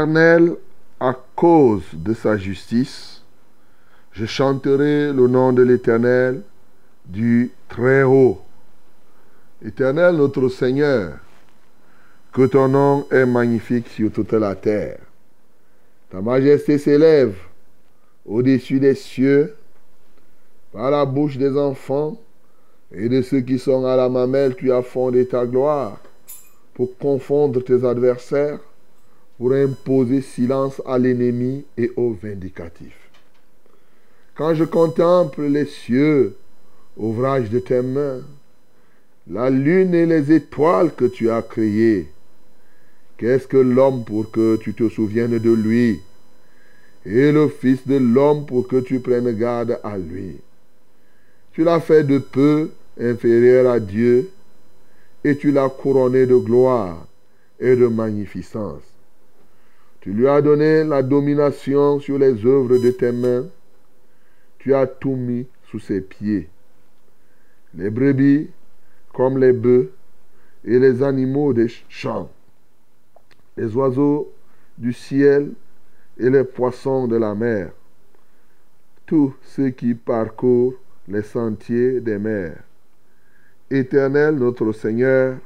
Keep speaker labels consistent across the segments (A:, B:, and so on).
A: l'Éternel à cause de sa justice. Je chanterai le nom de l'Éternel du Très-Haut. Éternel notre Seigneur, que ton nom est magnifique sur toute la terre. Ta majesté s'élève au-dessus des cieux par la bouche des enfants et de ceux qui sont à la mamelle, tu as fondé ta gloire pour confondre tes adversaires pour imposer silence à l'ennemi et au vindicatif. Quand je contemple les cieux, ouvrage de tes mains, la lune et les étoiles que tu as créées, qu'est-ce que l'homme pour que tu te souviennes de lui, et le Fils de l'homme pour que tu prennes garde à lui. Tu l'as fait de peu inférieur à Dieu, et tu l'as couronné de gloire et de magnificence. Tu lui as donné la domination sur les œuvres de tes mains. Tu as tout mis sous ses pieds. Les brebis comme les bœufs et les animaux des champs, les oiseaux du ciel et les poissons de la mer, tous ceux qui parcourent les sentiers des mers. Éternel notre Seigneur,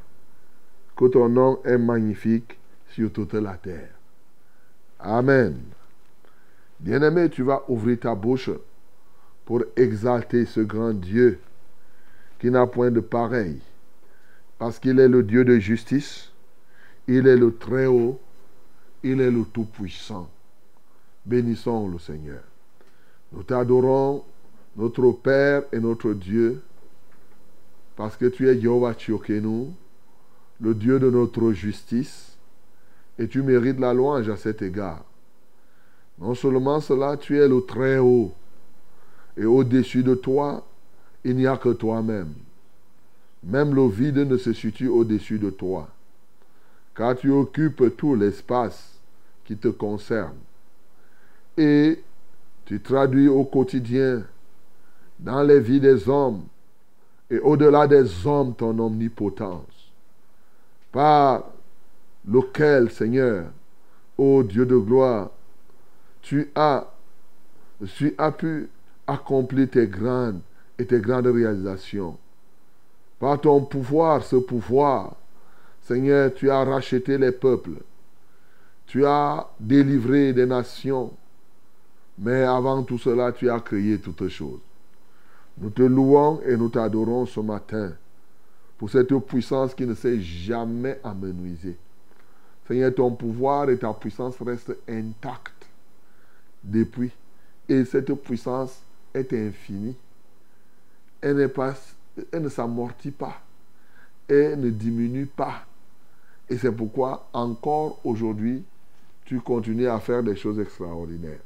A: que ton nom est magnifique sur toute la terre. Amen. Bien-aimé, tu vas ouvrir ta bouche pour exalter ce grand Dieu qui n'a point de pareil, parce qu'il est le Dieu de justice, il est le Très-Haut, il est le Tout-Puissant. Bénissons le Seigneur. Nous t'adorons, notre Père et notre Dieu, parce que tu es Jehovah Tchiokenu, le Dieu de notre justice, et tu mérites la louange à cet égard. Non seulement cela, tu es le Très-Haut. Et au-dessus de toi, il n'y a que toi-même. Même le vide ne se situe au-dessus de toi. Car tu occupes tout l'espace qui te concerne. Et tu traduis au quotidien, dans les vies des hommes, et au-delà des hommes, ton omnipotence. Par lequel, Seigneur, ô Dieu de gloire, tu as, tu as pu accomplir tes grandes et tes grandes réalisations. Par ton pouvoir, ce pouvoir, Seigneur, tu as racheté les peuples. Tu as délivré des nations. Mais avant tout cela, tu as créé toutes choses. Nous te louons et nous t'adorons ce matin pour cette puissance qui ne s'est jamais amenuisée. Seigneur, ton pouvoir et ta puissance restent intacts depuis. Et cette puissance est infinie. Elle ne s'amortit pas. Elle ne diminue pas. Et c'est pourquoi encore aujourd'hui, tu continues à faire des choses extraordinaires.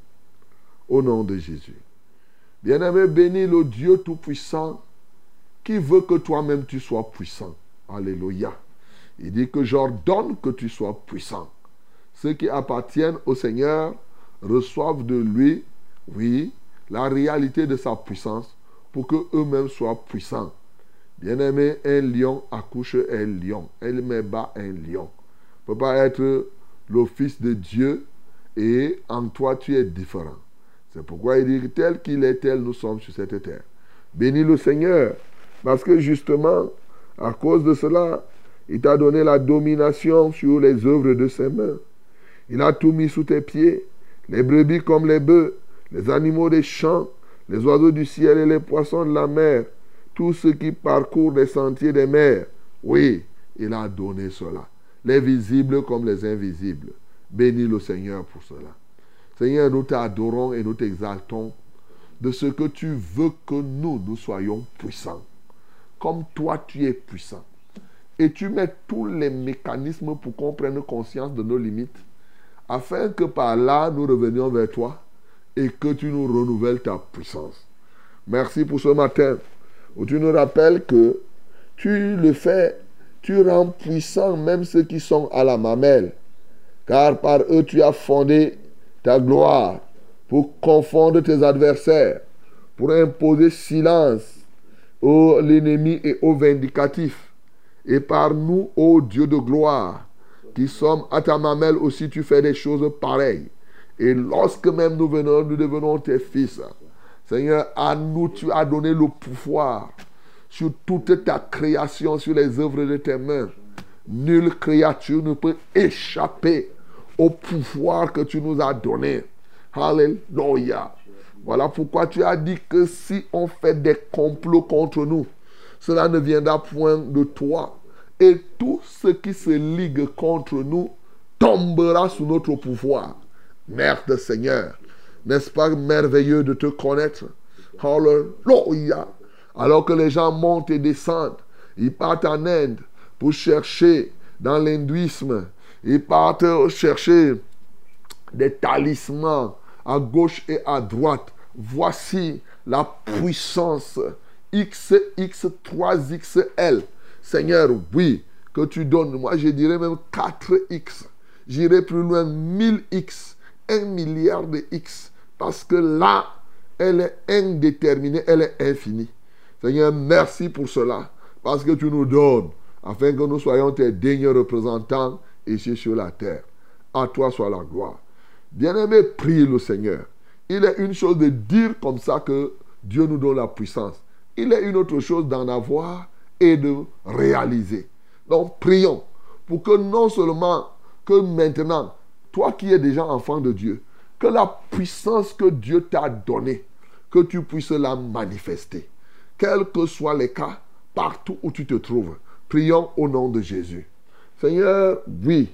A: Au nom de Jésus. Bien-aimé, bénis le Dieu Tout-Puissant qui veut que toi-même tu sois puissant. Alléluia. Il dit que j'ordonne que tu sois puissant. Ceux qui appartiennent au Seigneur reçoivent de lui, oui, la réalité de sa puissance pour que eux-mêmes soient puissants. Bien-aimé, un lion accouche un lion. Elle met bas un lion. ne peut pas être le fils de Dieu et en toi tu es différent. C'est pourquoi il dit tel qu'il est, tel nous sommes sur cette terre. Bénis le Seigneur, parce que justement, à cause de cela, il t'a donné la domination sur les œuvres de ses mains. Il a tout mis sous tes pieds, les brebis comme les bœufs, les animaux des champs, les oiseaux du ciel et les poissons de la mer, tous ceux qui parcourent les sentiers des mers. Oui, il a donné cela, les visibles comme les invisibles. Bénis le Seigneur pour cela. Seigneur, nous t'adorons et nous t'exaltons de ce que tu veux que nous, nous soyons puissants. Comme toi, tu es puissant. Et tu mets tous les mécanismes pour qu'on prenne conscience de nos limites, afin que par là, nous revenions vers toi et que tu nous renouvelles ta puissance. Merci pour ce matin où tu nous rappelles que tu le fais, tu rends puissant même ceux qui sont à la mamelle, car par eux tu as fondé ta gloire pour confondre tes adversaires, pour imposer silence à l'ennemi et au vindicatif. Et par nous, ô Dieu de gloire, qui sommes à ta mamelle aussi, tu fais des choses pareilles. Et lorsque même nous venons, nous devenons tes fils. Seigneur, à nous, tu as donné le pouvoir sur toute ta création, sur les œuvres de tes mains. Nulle créature ne peut échapper au pouvoir que tu nous as donné. Alléluia. Voilà pourquoi tu as dit que si on fait des complots contre nous, cela ne viendra point de toi. Et tout ce qui se ligue contre nous tombera sous notre pouvoir. Merde Seigneur, n'est-ce pas merveilleux de te connaître? Alléluia. Alors que les gens montent et descendent, ils partent en Inde pour chercher dans l'hindouisme, ils partent chercher des talismans à gauche et à droite. Voici la puissance XX3XL. Seigneur, oui, que tu donnes. Moi, je dirais même 4X. J'irai plus loin, 1000X. 1 milliard de X. Parce que là, elle est indéterminée, elle est infinie. Seigneur, merci pour cela. Parce que tu nous donnes, afin que nous soyons tes dignes représentants ici sur la terre. À toi soit la gloire. Bien-aimé, prie le Seigneur. Il est une chose de dire comme ça que Dieu nous donne la puissance. Il est une autre chose d'en avoir et de réaliser. Donc prions pour que non seulement que maintenant, toi qui es déjà enfant de Dieu, que la puissance que Dieu t'a donnée, que tu puisses la manifester. Quels que soient les cas, partout où tu te trouves, prions au nom de Jésus. Seigneur, oui,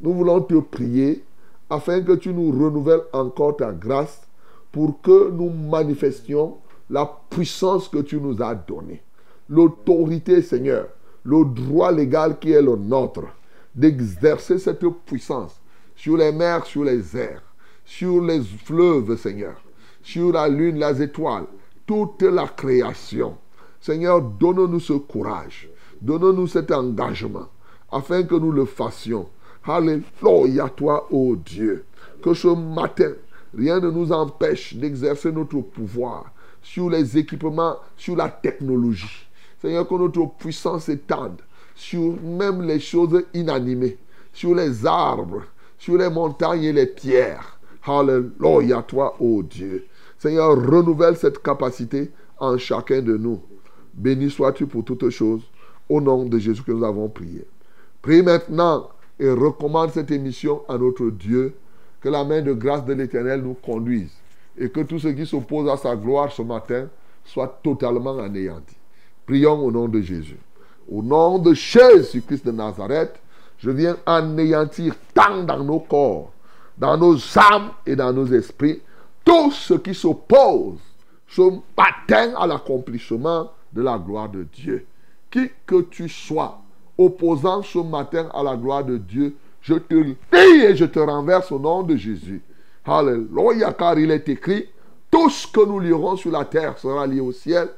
A: nous voulons te prier afin que tu nous renouvelles encore ta grâce pour que nous manifestions la puissance que tu nous as donnée. L'autorité, Seigneur, le droit légal qui est le nôtre, d'exercer cette puissance sur les mers, sur les airs, sur les fleuves, Seigneur, sur la lune, les étoiles, toute la création. Seigneur, donne-nous ce courage, donne-nous cet engagement, afin que nous le fassions Alléluia, toi, ô Dieu. Que ce matin, rien ne nous empêche d'exercer notre pouvoir sur les équipements, sur la technologie. Seigneur, que notre puissance s'étende sur même les choses inanimées, sur les arbres, sur les montagnes et les pierres. Alléluia, toi, ô Dieu. Seigneur, renouvelle cette capacité en chacun de nous. Béni sois-tu pour toutes choses. Au nom de Jésus que nous avons prié. Prie maintenant et recommande cette émission à notre Dieu. Que la main de grâce de l'Éternel nous conduise et que tout ce qui s'oppose à sa gloire ce matin soit totalement anéanti. Prions au nom de Jésus. Au nom de Jésus-Christ de Nazareth, je viens anéantir tant dans nos corps, dans nos âmes et dans nos esprits, tout ce qui s'oppose ce matin à l'accomplissement de la gloire de Dieu. Qui que tu sois, opposant ce matin à la gloire de Dieu, je te lis et je te renverse au nom de Jésus. Alléluia, car il est écrit, tout ce que nous lirons sur la terre sera lié au ciel,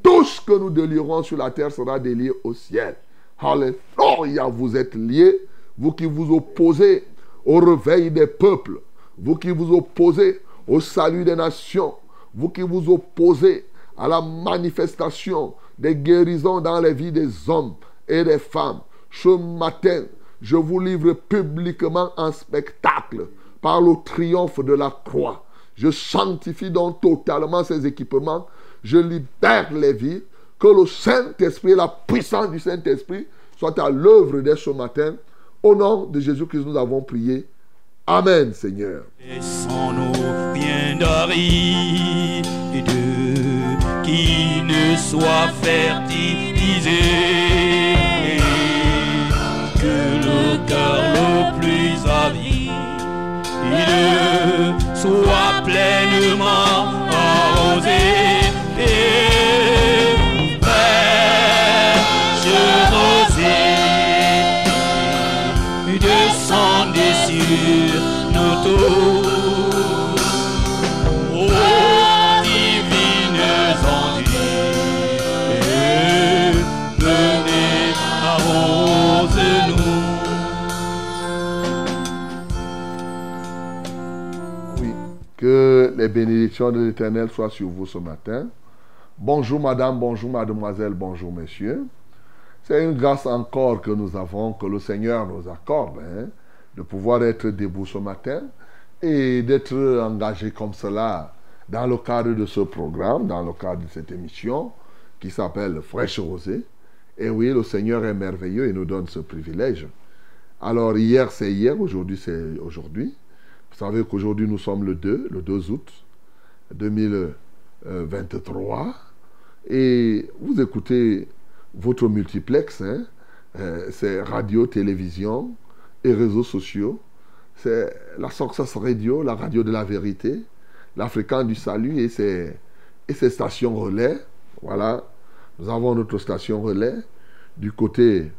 A: tout ce que nous délirons sur la terre sera délié au ciel. Alléluia, vous êtes liés, vous qui vous opposez au réveil des peuples, vous qui vous opposez au salut des nations, vous qui vous opposez à la manifestation des guérisons dans les vies des hommes et des femmes, ce matin, je vous livre publiquement un spectacle par le triomphe de la croix. Je sanctifie donc totalement ces équipements. Je libère les vies. Que le Saint-Esprit, la puissance du Saint-Esprit soit à l'œuvre dès ce matin. Au nom de Jésus-Christ, nous avons prié. Amen, Seigneur.
B: Laissons-nous bien d'aride qui ne soit fertilisé. Soit pleinement
A: les bénédictions de l'Éternel soient sur vous ce matin. Bonjour madame, bonjour mademoiselle, bonjour messieurs. C'est une grâce encore que nous avons, que le Seigneur nous accorde, hein, de pouvoir être debout ce matin et d'être engagé comme cela dans le cadre de ce programme, dans le cadre de cette émission qui s'appelle Fraîche Rosée. Et oui, le Seigneur est merveilleux et nous donne ce privilège. Alors hier c'est hier, aujourd'hui c'est aujourd'hui. Vous savez qu'aujourd'hui nous sommes le 2, le 2 août 2023. Et vous écoutez votre multiplex, hein, euh, c'est radio, télévision et réseaux sociaux. C'est la Success Radio, la radio de la vérité, l'Africain du salut et ses, et ses stations relais. Voilà, nous avons notre station relais du côté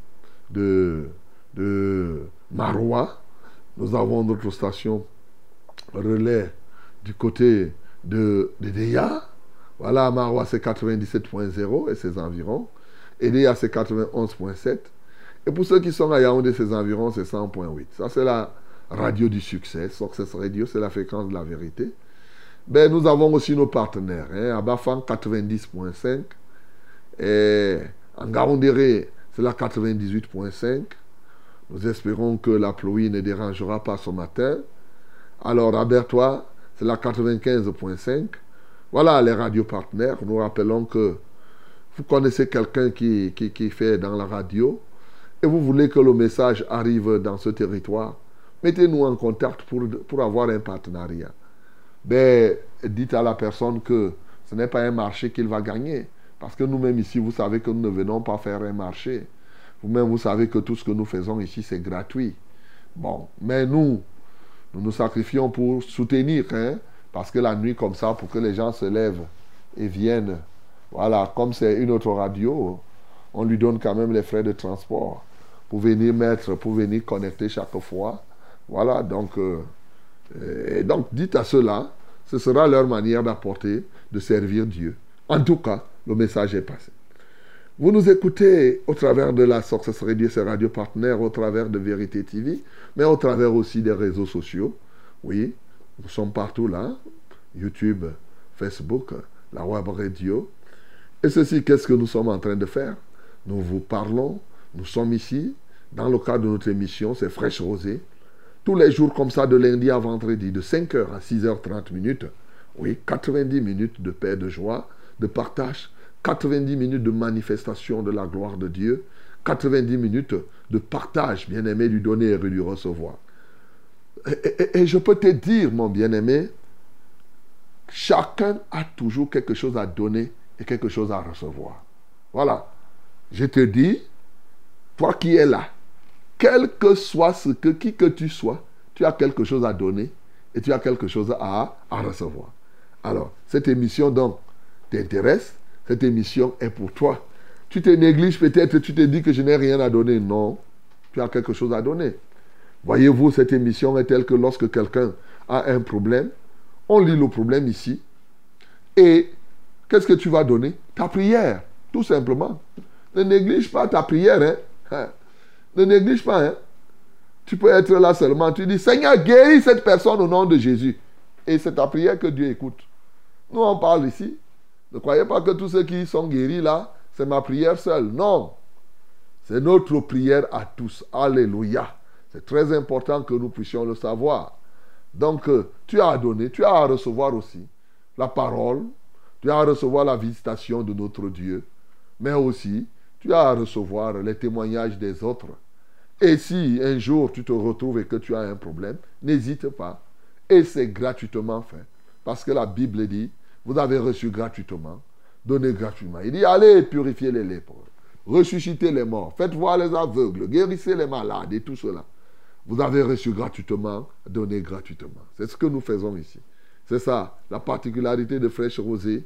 A: de, de Marois. Nous avons notre station relais du côté de, de Deya. Voilà, Marois c'est 97.0 et ses environs. Et Deya c'est 91.7. Et pour ceux qui sont à Yaoundé, ses environs, c'est 100.8. Ça, c'est la radio du succès. Success Radio, c'est la fréquence de la vérité. Ben, nous avons aussi nos partenaires. Hein, à Bafang, 90.5. Et en Gaoundéré, c'est la 98.5. Nous espérons que la pluie ne dérangera pas ce matin. Alors, à Bertois, c'est la 95.5. Voilà les radios partenaires. Nous rappelons que vous connaissez quelqu'un qui, qui, fait dans la radio et vous voulez que le message arrive dans ce territoire, mettez-nous en contact pour, pour avoir un partenariat. Ben, dites à la personne que ce n'est pas un marché qu'il va gagner. Parce que nous-mêmes ici, vous savez que nous ne venons pas faire un marché. Vous-même, vous savez que tout ce que nous faisons ici, c'est gratuit. Bon, mais nous, nous nous sacrifions pour soutenir, hein, parce que la nuit, comme ça, pour que les gens se lèvent et viennent, voilà, comme c'est une autre radio, on lui donne quand même les frais de transport pour venir mettre, pour venir connecter chaque fois. Voilà, donc, euh, donc dites à ceux-là, ce sera leur manière d'apporter, de servir Dieu. En tout cas, le message est passé. Vous nous écoutez au travers de la Success Radio, ses radio partenaires, au travers de Vérité TV, mais au travers aussi des réseaux sociaux. Oui, nous sommes partout là. YouTube, Facebook, la web radio. Et ceci, qu'est-ce que nous sommes en train de faire? Nous vous parlons, nous sommes ici, dans le cadre de notre émission, c'est Fraîche Rosée. Tous les jours comme ça, de lundi à vendredi, de 5h à 6h30 minutes. Oui, 90 minutes de paix, de joie, de partage, 90 minutes de manifestation de la gloire de Dieu, 90 minutes de partage, bien-aimé, du donner et du recevoir. Et, et, je peux te dire, mon bien-aimé, chacun a toujours quelque chose à donner et quelque chose à recevoir. Voilà. Je te dis, toi qui es là, quel que soit ce que, qui que tu sois, tu as quelque chose à donner et tu as quelque chose à, à recevoir. Alors, cette émission donc t'intéresse, cette émission est pour toi. Tu te négliges peut-être, tu te dis que je n'ai rien à donner. Non, tu as quelque chose à donner. Voyez-vous, cette émission est telle que lorsque quelqu'un a un problème, on lit le problème ici. Et qu'est-ce que tu vas donner? Ta prière, tout simplement. Ne néglige pas ta prière. Hein? Hein? Ne néglige pas. Hein? Tu peux être là seulement. Tu dis, Seigneur, guéris cette personne au nom de Jésus. Et c'est ta prière que Dieu écoute. Nous, on parle ici. Ne croyez pas que tous ceux qui sont guéris là, c'est ma prière seule. Non. C'est notre prière à tous. Alléluia. C'est très important que nous puissions le savoir. Donc, euh, tu as à donner, tu as à recevoir aussi la parole, tu as à recevoir la visitation de notre Dieu, mais aussi tu as à recevoir les témoignages des autres. Et si un jour tu te retrouves et que tu as un problème, n'hésite pas. Et c'est gratuitement fait. Parce que la Bible dit, vous avez reçu gratuitement, donnez gratuitement. Il dit, allez purifier les lépreux, ressuscitez les morts, faites voir les aveugles, guérissez les malades et tout cela. Vous avez reçu gratuitement, donnez gratuitement. C'est ce que nous faisons ici. C'est ça, la particularité de Fraîche Rosée.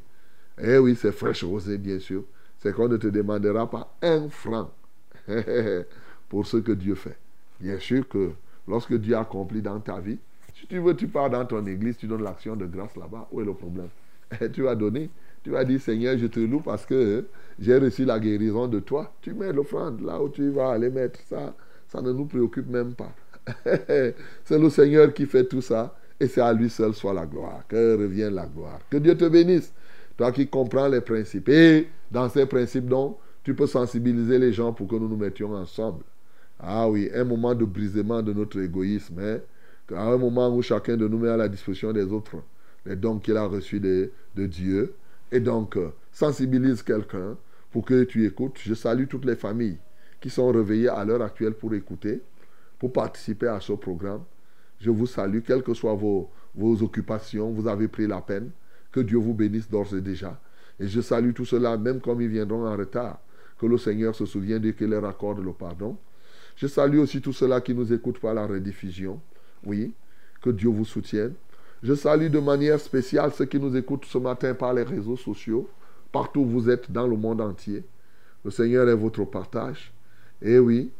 A: Eh oui, c'est Fraîche Rosée, bien sûr. C'est qu'on ne te demandera pas un franc pour ce que Dieu fait. Bien sûr que lorsque Dieu accomplit dans ta vie, si tu veux, tu pars dans ton église, tu donnes l'action de grâce là-bas. Où est le problème? Tu vas donner. Tu vas dire, Seigneur, je te loue parce que j'ai reçu la guérison de toi. Tu mets l'offrande là où tu vas aller mettre ça. Ça ne nous préoccupe même pas. c'est le Seigneur qui fait tout ça. Et c'est à lui seul soit la gloire. Que revienne la gloire. Que Dieu te bénisse. Toi qui comprends les principes. Et dans ces principes, donc, tu peux sensibiliser les gens pour que nous nous mettions ensemble. Ah oui, un moment de brisement de notre égoïsme. Hein? À un moment où chacun de nous met à la disposition des autres les dons qu'il a reçus de, Dieu. Et donc, euh, sensibilise quelqu'un pour que tu écoutes. Je salue toutes les familles qui sont réveillées à l'heure actuelle pour écouter pour participer à ce programme. Je vous salue, quelles que soient vos, occupations, vous avez pris la peine. Que Dieu vous bénisse d'ores et déjà. Et je salue tout cela, même comme ils viendront en retard. Que le Seigneur se souvienne de qu'il leur accorde le pardon. Je salue aussi tout cela qui nous écoute par la rediffusion. Oui, que Dieu vous soutienne. Je salue de manière spéciale ceux qui nous écoutent ce matin par les réseaux sociaux, partout où vous êtes dans le monde entier. Le Seigneur est votre partage. Et oui,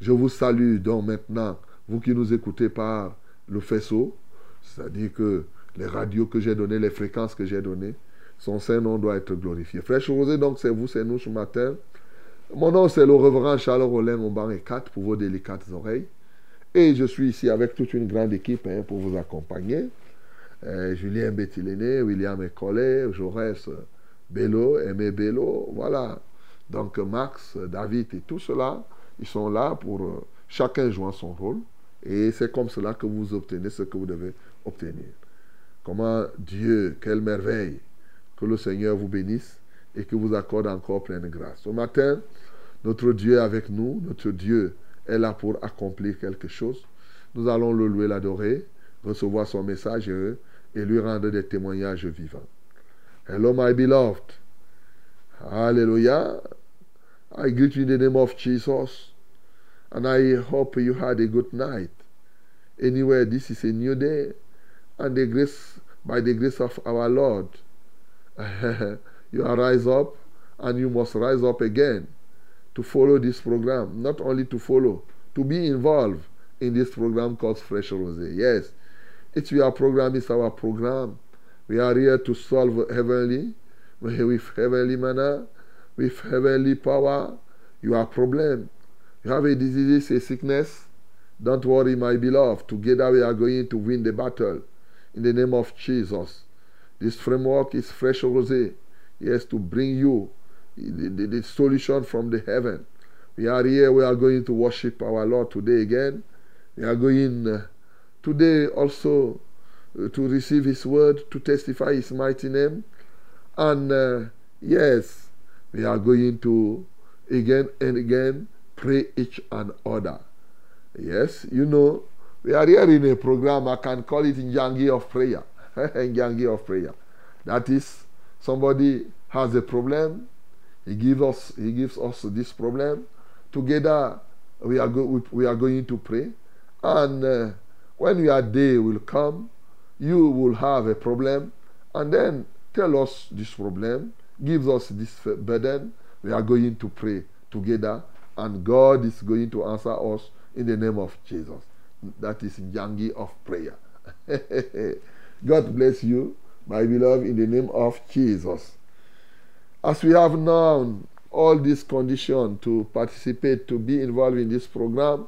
A: je vous salue donc maintenant, vous qui nous écoutez par le faisceau, c'est-à-dire que les radios que j'ai données, les fréquences que j'ai données, son Saint-Nom doit être glorifié. Frère Rosé, donc c'est vous, c'est nous ce matin. Mon nom, c'est le reverend Charles Rollin banc et 4 pour vos délicates oreilles. Et je suis ici avec toute une grande équipe hein, pour vous accompagner. Euh, Julien Bettiléné, William Ecollet, Jaurès Bello, Aimé Bello, voilà. Donc Max, David et tout cela. Ils sont là pour euh, chacun jouant son rôle. Et c'est comme cela que vous obtenez ce que vous devez obtenir. Comment Dieu, quelle merveille. Que le Seigneur vous bénisse et que vous accorde encore pleine grâce. Ce matin, notre Dieu est avec nous. Notre Dieu est là pour accomplir quelque chose. Nous allons le louer, l'adorer, recevoir son message et, et lui rendre des témoignages vivants. Hello, oh, my beloved. Hallelujah. I greet you in the name of Jesus. And I hope you had a good night. Anyway, this is a new day. And the grace, by the grace of our Lord, you rise up and you must rise up again to follow this program. Not only to follow, to be involved in this program called Fresh Rose. Yes, it's your program, it's our program. We are here to solve heavenly, with heavenly manner, with heavenly power, your problem. You have a disease, a sickness. Don't worry, my beloved. Together we are going to win the battle. In the name of Jesus. This framework is fresh rosé. Yes, to bring you the, the, the, solution from the heaven. We are here. We are going to worship our Lord today again. We are going uh, today also uh, to receive His word, to testify His mighty name. And uh, yes, we are going to again and again pray each and other. Yes, you know, we are here in a program, I can call it Njangi of Prayer. Njangi of Prayer. That is, somebody has a problem, he gives us, he gives us this problem. Together, we are, go, we, we are going to pray. And uh, when your day will come, you will have a problem, and then tell us this problem, give us this burden. We are going to pray together, and God is going to answer us in the name of Jesus. That is Yangi of prayer. God bless you, my beloved, in the name of Jesus. As we have known all this condition to participate, to be involved in this program,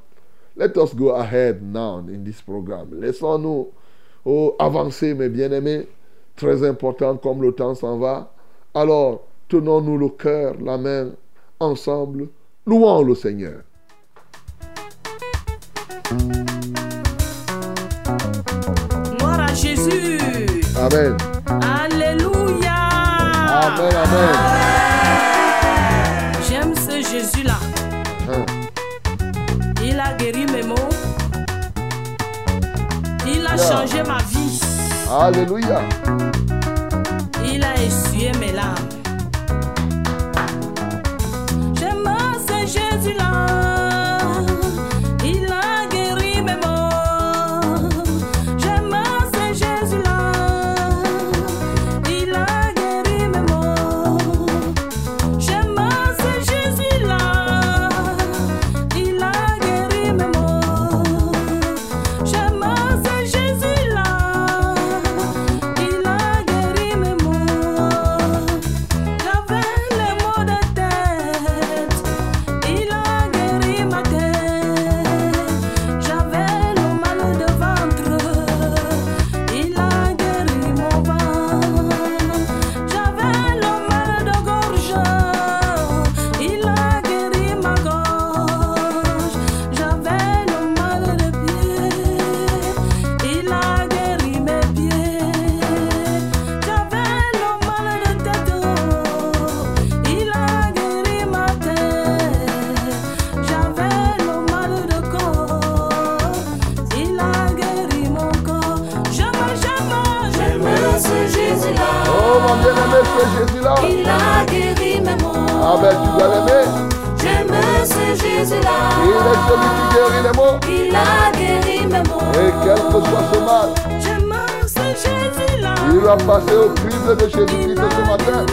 A: Let us go ahead now in this program. Laissons-nous oh, avancer, mes bien-aimés. Très important, comme le temps s'en va. Alors, tenons-nous le cœur, la main, ensemble. Louons le Seigneur.
C: Gloire à Jésus.
A: Amen.
C: Alléluia.
A: Amen, amen.
C: a changé ma vie.
A: Alléluia.
C: Il a essuyé mes larmes.
A: passer au crible de Jésus-Christ ce matin.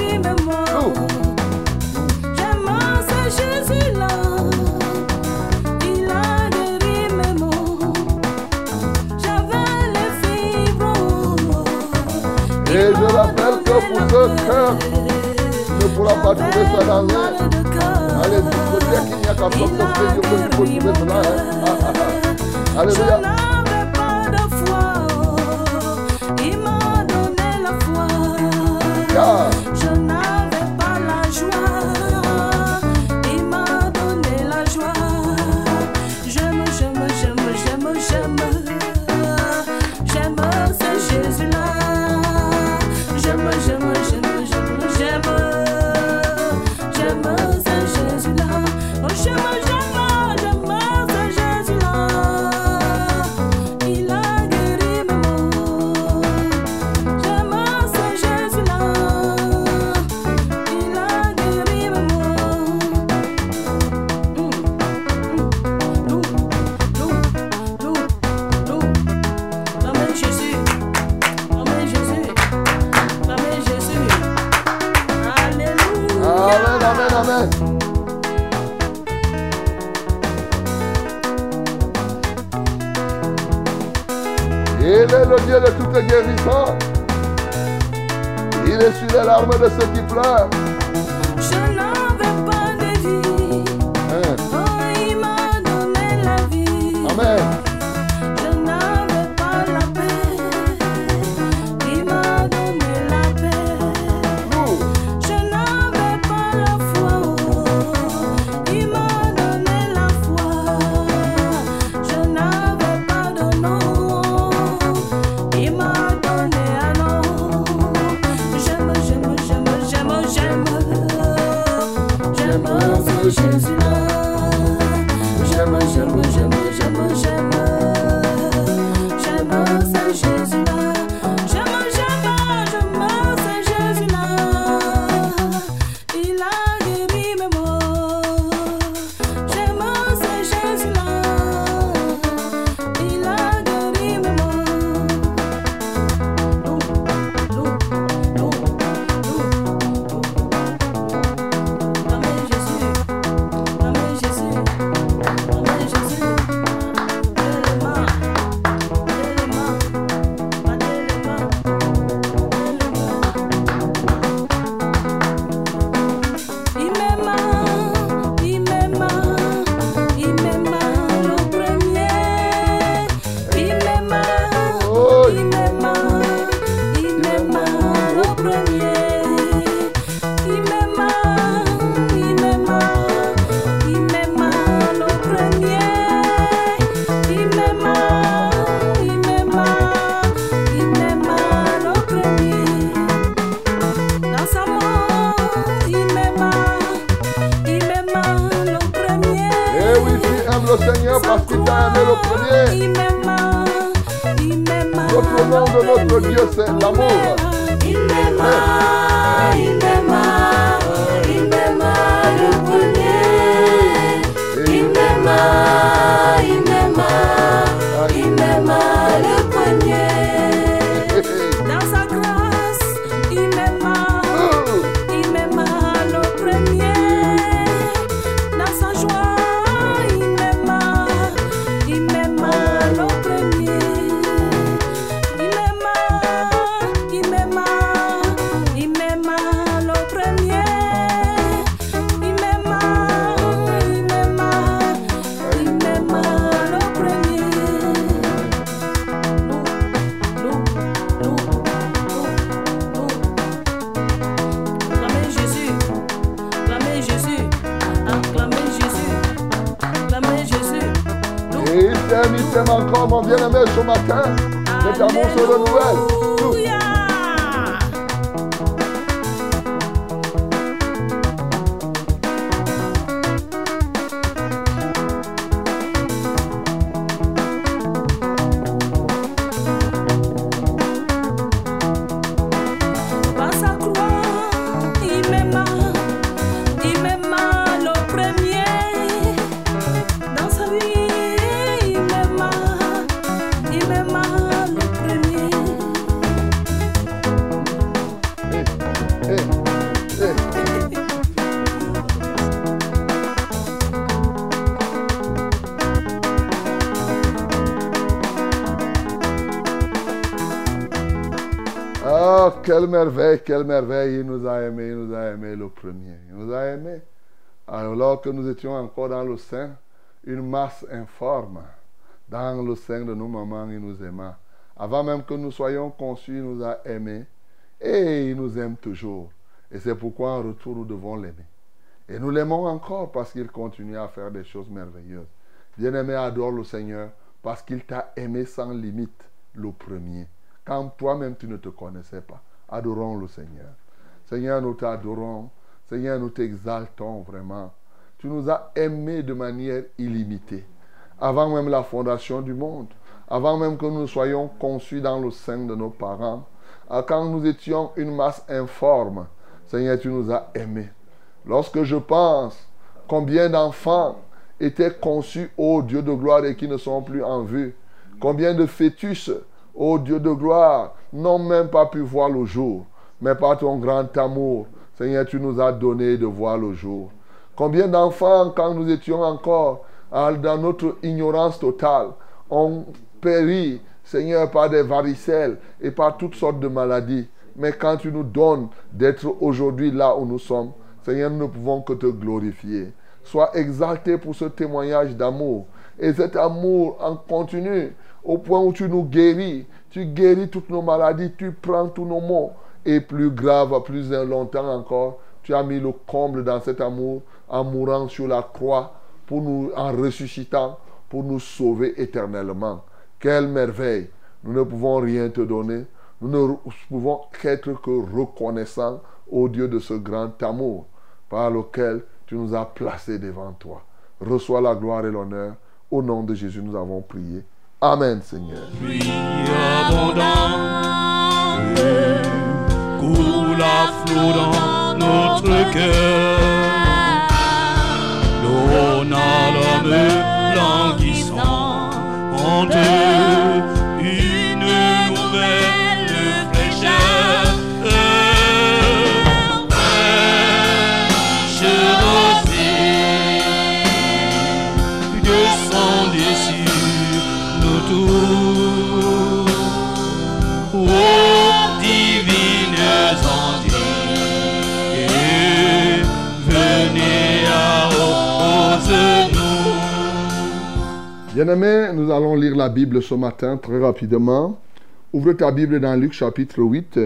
A: Et je rappelle que pour ce cœur ne pourra pas trouver ça dans. Allez, n'y a qu'à. Hein. Alléluia. you quelle merveille. Il nous a aimés, il nous a aimés le premier. Il nous a aimés. Alors que nous étions encore dans le sein, une masse informe. Dans le sein de nos mamans, il nous aima. Avant même que nous soyons conçus, il nous a aimés. Et il nous aime toujours. Et c'est pourquoi en retour, nous devons l'aimer. Et nous l'aimons encore parce qu'il continue à faire des choses merveilleuses. Bien-aimé, adore le Seigneur parce qu'il t'a aimé sans limite, le premier. Quand toi-même tu ne te connaissais pas. Adorons le Seigneur. Seigneur, nous t'adorons. Seigneur, nous t'exaltons vraiment. Tu nous as aimés de manière illimitée. Avant même la fondation du monde. Avant même que nous soyons conçus dans le sein de nos parents. Ah, Quand nous étions une masse informe. Seigneur, tu nous as aimés. Lorsque je pense combien d'enfants étaient conçus, ô Dieu de gloire, et qui ne sont plus en vue. Combien de fœtus, ô Dieu de gloire, n'ont même pas pu voir le jour. Mais par ton grand amour, Seigneur, tu nous as donné de voir le jour. Combien d'enfants, quand nous étions encore ah, dans notre ignorance totale, ont péri, Seigneur, par des varicelles et par toutes sortes de maladies. Mais quand tu nous donnes d'être aujourd'hui là où nous sommes, Seigneur, nous ne pouvons que te glorifier. Sois exalté pour ce témoignage d'amour. Et cet amour en continu, au point où tu nous guéris. Tu guéris toutes nos maladies, tu prends tous nos maux. Et plus grave, plus longtemps encore, tu as mis le comble dans cet amour en mourant sur la croix, pour nous, en ressuscitant, pour nous sauver éternellement. Quelle merveille! Nous ne pouvons rien te donner. Nous ne pouvons qu'être que reconnaissants au Dieu de ce grand amour par lequel tu nous as placés devant toi. Reçois la gloire et l'honneur. Au nom de Jésus, nous avons prié. Amen, Seigneur.
B: pluie abondante coule à flot dans notre cœur. L'eau n'a l'homme languissant une
A: Bien-aimés, nous allons lire la Bible ce matin très rapidement. Ouvre ta Bible dans Luc chapitre 8.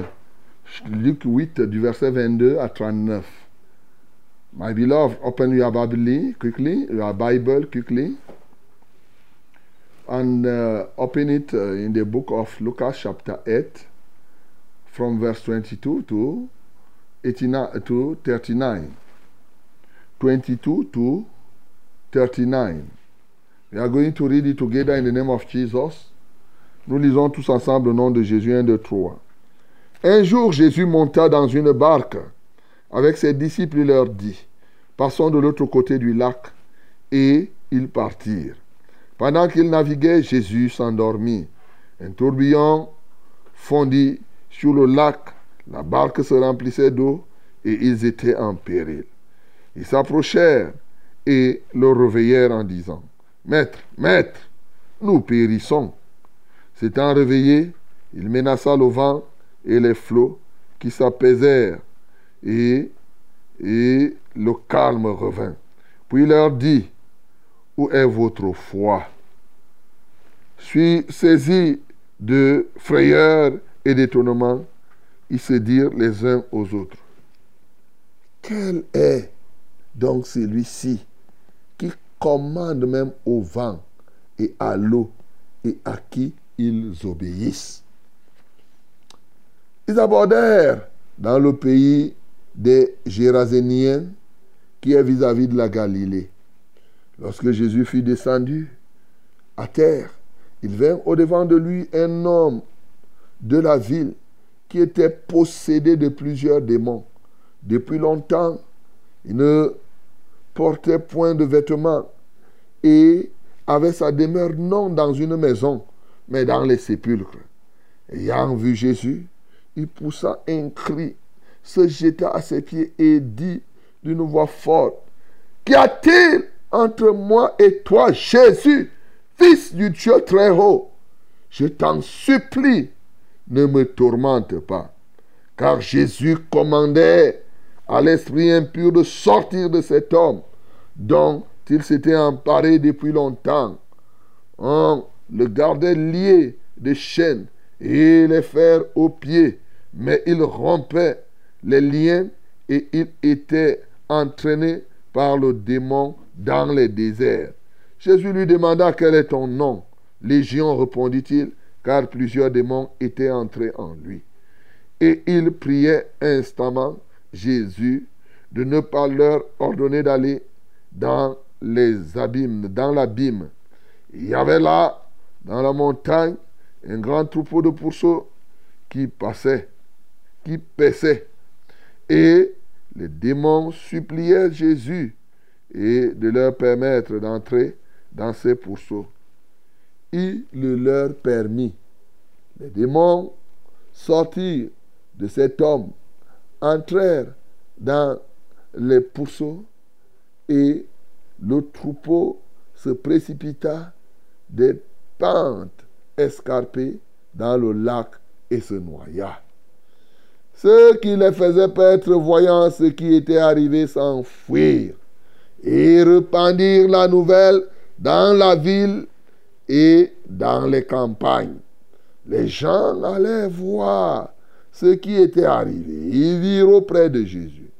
A: Luc 8 du verset 22 à 39. My beloved, open your Bible quickly, your Bible quickly. And uh, open it uh, in the book of Lucas chapter 8 from verse 22 to 89 to 39. 22 to 39. We are going to read it together in the name of Jesus. Nous lisons tous ensemble le nom de Jésus 1, 2, 3. Un jour, Jésus monta dans une barque avec ses disciples et leur dit, Passons de l'autre côté du lac. Et ils partirent. Pendant qu'ils naviguaient, Jésus s'endormit. Un tourbillon fondit sur le lac. La barque se remplissait d'eau et ils étaient en péril. Ils s'approchèrent et le réveillèrent en disant, Maître, maître, nous périssons. S'étant réveillé, il menaça le vent et les flots qui s'apaisèrent et, et le calme revint. Puis il leur dit, Où est votre foi? Suis saisi de frayeur et d'étonnement, ils se dirent les uns aux autres, Quel est donc celui-ci? Commande même au vent et à l'eau et à qui ils obéissent Ils abordèrent dans le pays des Géraséniens qui est vis-à-vis de la Galilée. Lorsque Jésus fut descendu à terre, il vint au-devant de lui un homme de la ville qui était possédé de plusieurs démons. Depuis longtemps, il ne portait point de vêtements et avait sa demeure non dans une maison, mais dans les sépulcres. Ayant vu Jésus, il poussa un cri, se jeta à ses pieds et dit d'une voix forte, Qu'y a-t-il entre moi et toi, Jésus, fils du Dieu très haut? Je t'en supplie, ne me tourmente pas. Car Jésus commandait à l'esprit impur de sortir de cet homme dont il s'était emparé depuis longtemps. On le gardait lié de chaînes et les fers aux pieds, mais il rompait les liens et il était entraîné par le démon dans les déserts. Jésus lui demanda quel est ton nom? Légion répondit-il, car plusieurs démons étaient entrés en lui. Et il priait instamment Jésus de ne pas leur ordonner d'aller dans les abîmes, dans l'abîme. Il y avait là, dans la montagne, un grand troupeau de pourceaux qui passait, qui paissait. Et les démons suppliaient Jésus et de leur permettre d'entrer dans ces pourceaux. Il le leur permit. Les démons sortirent de cet homme, entrèrent dans les pourceaux et le troupeau se précipita des pentes escarpées dans le lac et se noya. Ceux qui les faisaient paître, voyant ce qui était arrivé, s'enfuirent et répandirent la nouvelle dans la ville et dans les campagnes. Les gens allaient voir ce qui était arrivé. Ils virent auprès de Jésus.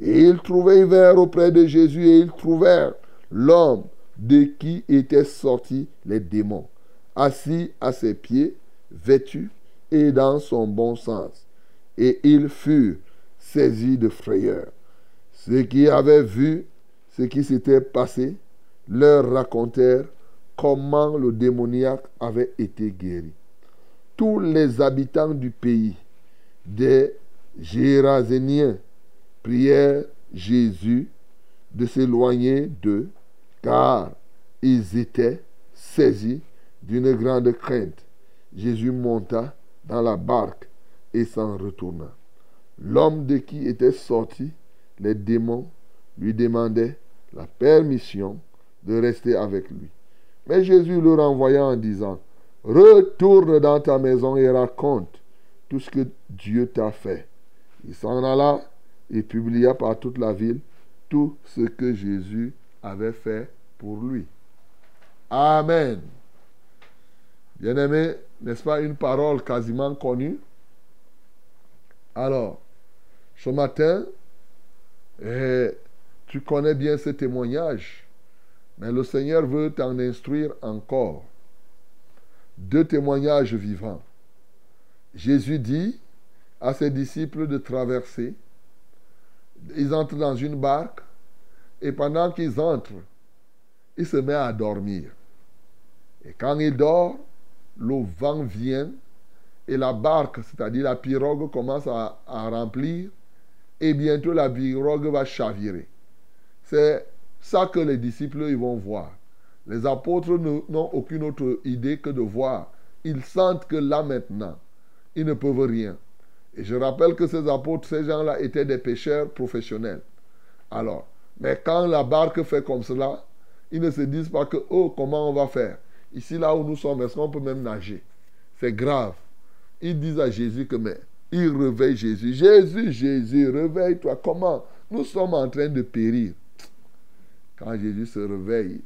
A: Et ils vinrent auprès de Jésus et ils trouvèrent l'homme de qui étaient sortis les démons, assis à ses pieds, vêtu et dans son bon sens. Et ils furent saisis de frayeur. Ceux qui avaient vu ce qui s'était passé leur racontèrent comment le démoniaque avait été guéri. Tous les habitants du pays des Géraséniens prièrent Jésus de s'éloigner d'eux, car ils étaient saisis d'une grande crainte. Jésus monta dans la barque et s'en retourna. L'homme de qui étaient sortis les démons lui demandait la permission de rester avec lui. Mais Jésus le renvoya en disant, Retourne dans ta maison et raconte tout ce que Dieu t'a fait. Il s'en alla et publia par toute la ville tout ce que Jésus avait fait pour lui. Amen. Bien-aimé, n'est-ce pas une parole quasiment connue? Alors, ce matin, eh, tu connais bien ce témoignage, mais le Seigneur veut t'en instruire encore. Deux témoignages vivants. Jésus dit à ses disciples de traverser. Ils entrent dans une barque et pendant qu'ils entrent, il se met à dormir. Et quand il dort, le vent vient et la barque, c'est-à-dire la pirogue, commence à, remplir et bientôt la pirogue va chavirer. C'est ça que les disciples ils vont voir. Les apôtres n'ont aucune autre idée que de voir. Ils sentent que là maintenant, ils ne peuvent rien. Et je rappelle que ces apôtres, ces gens-là étaient des pêcheurs professionnels. Alors, mais quand la barque fait comme cela, ils ne se disent pas que, oh, comment on va faire? Ici, là où nous sommes, est-ce qu'on peut même nager? C'est grave. Ils disent à Jésus que, mais, ils réveillent Jésus. Jésus, Jésus, réveille-toi. Comment? Nous sommes en train de périr. Quand Jésus se réveille,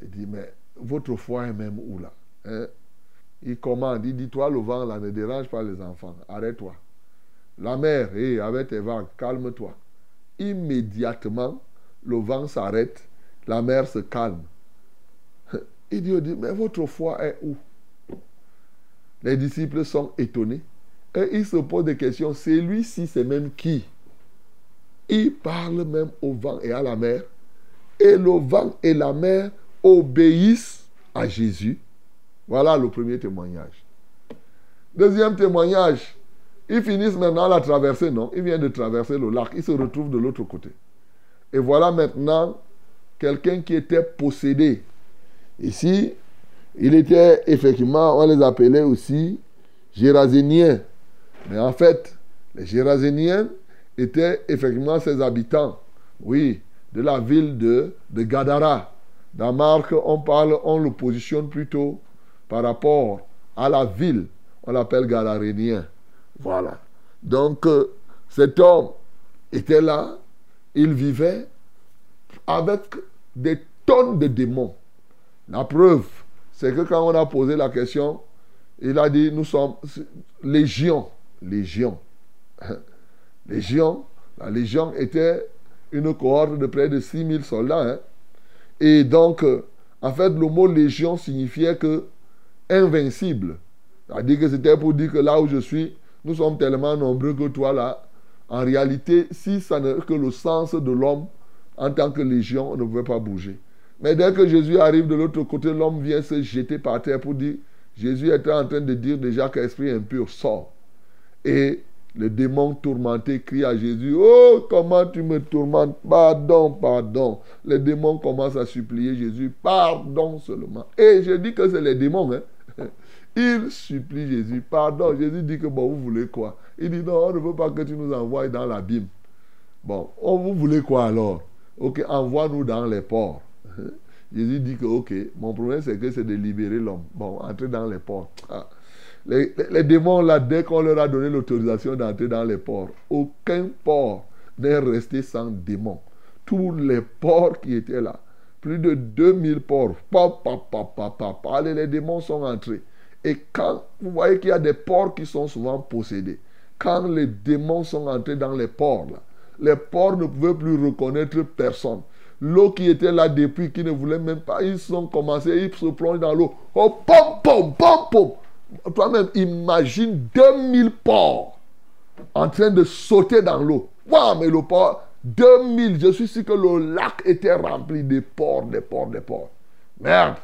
A: il dit, mais votre foi est même où là? Hein? Il commande, il dit, toi le vent là ne dérange pas les enfants, arrête-toi. La mer, hé, avec tes vagues, calme-toi. Immédiatement, le vent s'arrête, la mer se calme. Il dit, dit, mais votre foi est où? Les disciples sont étonnés. Et ils se posent des questions. Celui-ci, c'est même qui? Il parle même au vent et à la mer. Et le vent et la mer obéissent à Jésus. Voilà le premier témoignage. Deuxième témoignage. Ils finissent maintenant la traversée, non? Ils viennent de traverser le lac. Ils se retrouvent de l'autre côté. Et voilà maintenant quelqu'un qui était possédé. Ici, il était effectivement, on les appelait aussi Géraséniens. Mais en fait, les Géraséniens étaient effectivement ses habitants. Oui, de la ville de, de Gadara. Dans Marc, on parle, on le positionne plutôt par rapport à la ville. On l'appelle Gadarénien. Voilà. Donc, euh, cet homme était là. Il vivait avec des tonnes de démons. La preuve, c'est que quand on a posé la question, il a dit, nous sommes légion. Légion. Légion. La légion était une cohorte de près de 6000 soldats. hein. Et donc, euh, en fait, le mot légion signifiait que invincible. C'est-à-dire que c'était pour dire que là où je suis, nous sommes tellement nombreux que toi là, en réalité, si ça n'est que le sens de l'homme en tant que légion, on ne pouvait pas bouger. Mais dès que Jésus arrive de l'autre côté, l'homme vient se jeter par terre pour dire, Jésus était en train de dire déjà qu'esprit impur sort. Et le démon tourmenté crie à Jésus, Oh, comment tu me tourmentes? Pardon, pardon. Les démons commencent à supplier Jésus, pardon seulement. Et je dis que c'est les démons. Hein? Ils supplient Jésus, pardon. Jésus dit que, bon, vous voulez quoi? Il dit, non, on ne veut pas que tu nous envoies dans l'abîme. Bon, oh, vous voulez quoi alors? Ok, envoie-nous dans les ports. Jésus dit que, ok, mon problème c'est que c'est de libérer l'homme. Bon, entrer dans les ports. Ah. Les, les- démons, là, dès qu'on leur a donné l'autorisation d'entrer dans les ports, aucun port n'est resté sans démons. Tous les ports qui étaient là, plus de 2000 ports, pa, pa, pa, pa, pa, pa, allez, les démons sont entrés. Et quand vous voyez qu'il y a des ports qui sont souvent possédés, quand les démons sont entrés dans les ports, là, les ports ne pouvaient plus reconnaître personne. L'eau qui était là depuis, qui ne voulait même pas, ils sont commencés, ils se plongent dans l'eau. Oh, pom, pom, pom, pom. Toi-même, imagine 2000 porcs en train de sauter dans l'eau. Waouh, mais le port, 2000, je suis sûr que le lac était rempli de porcs, des porcs, des porcs. Merde.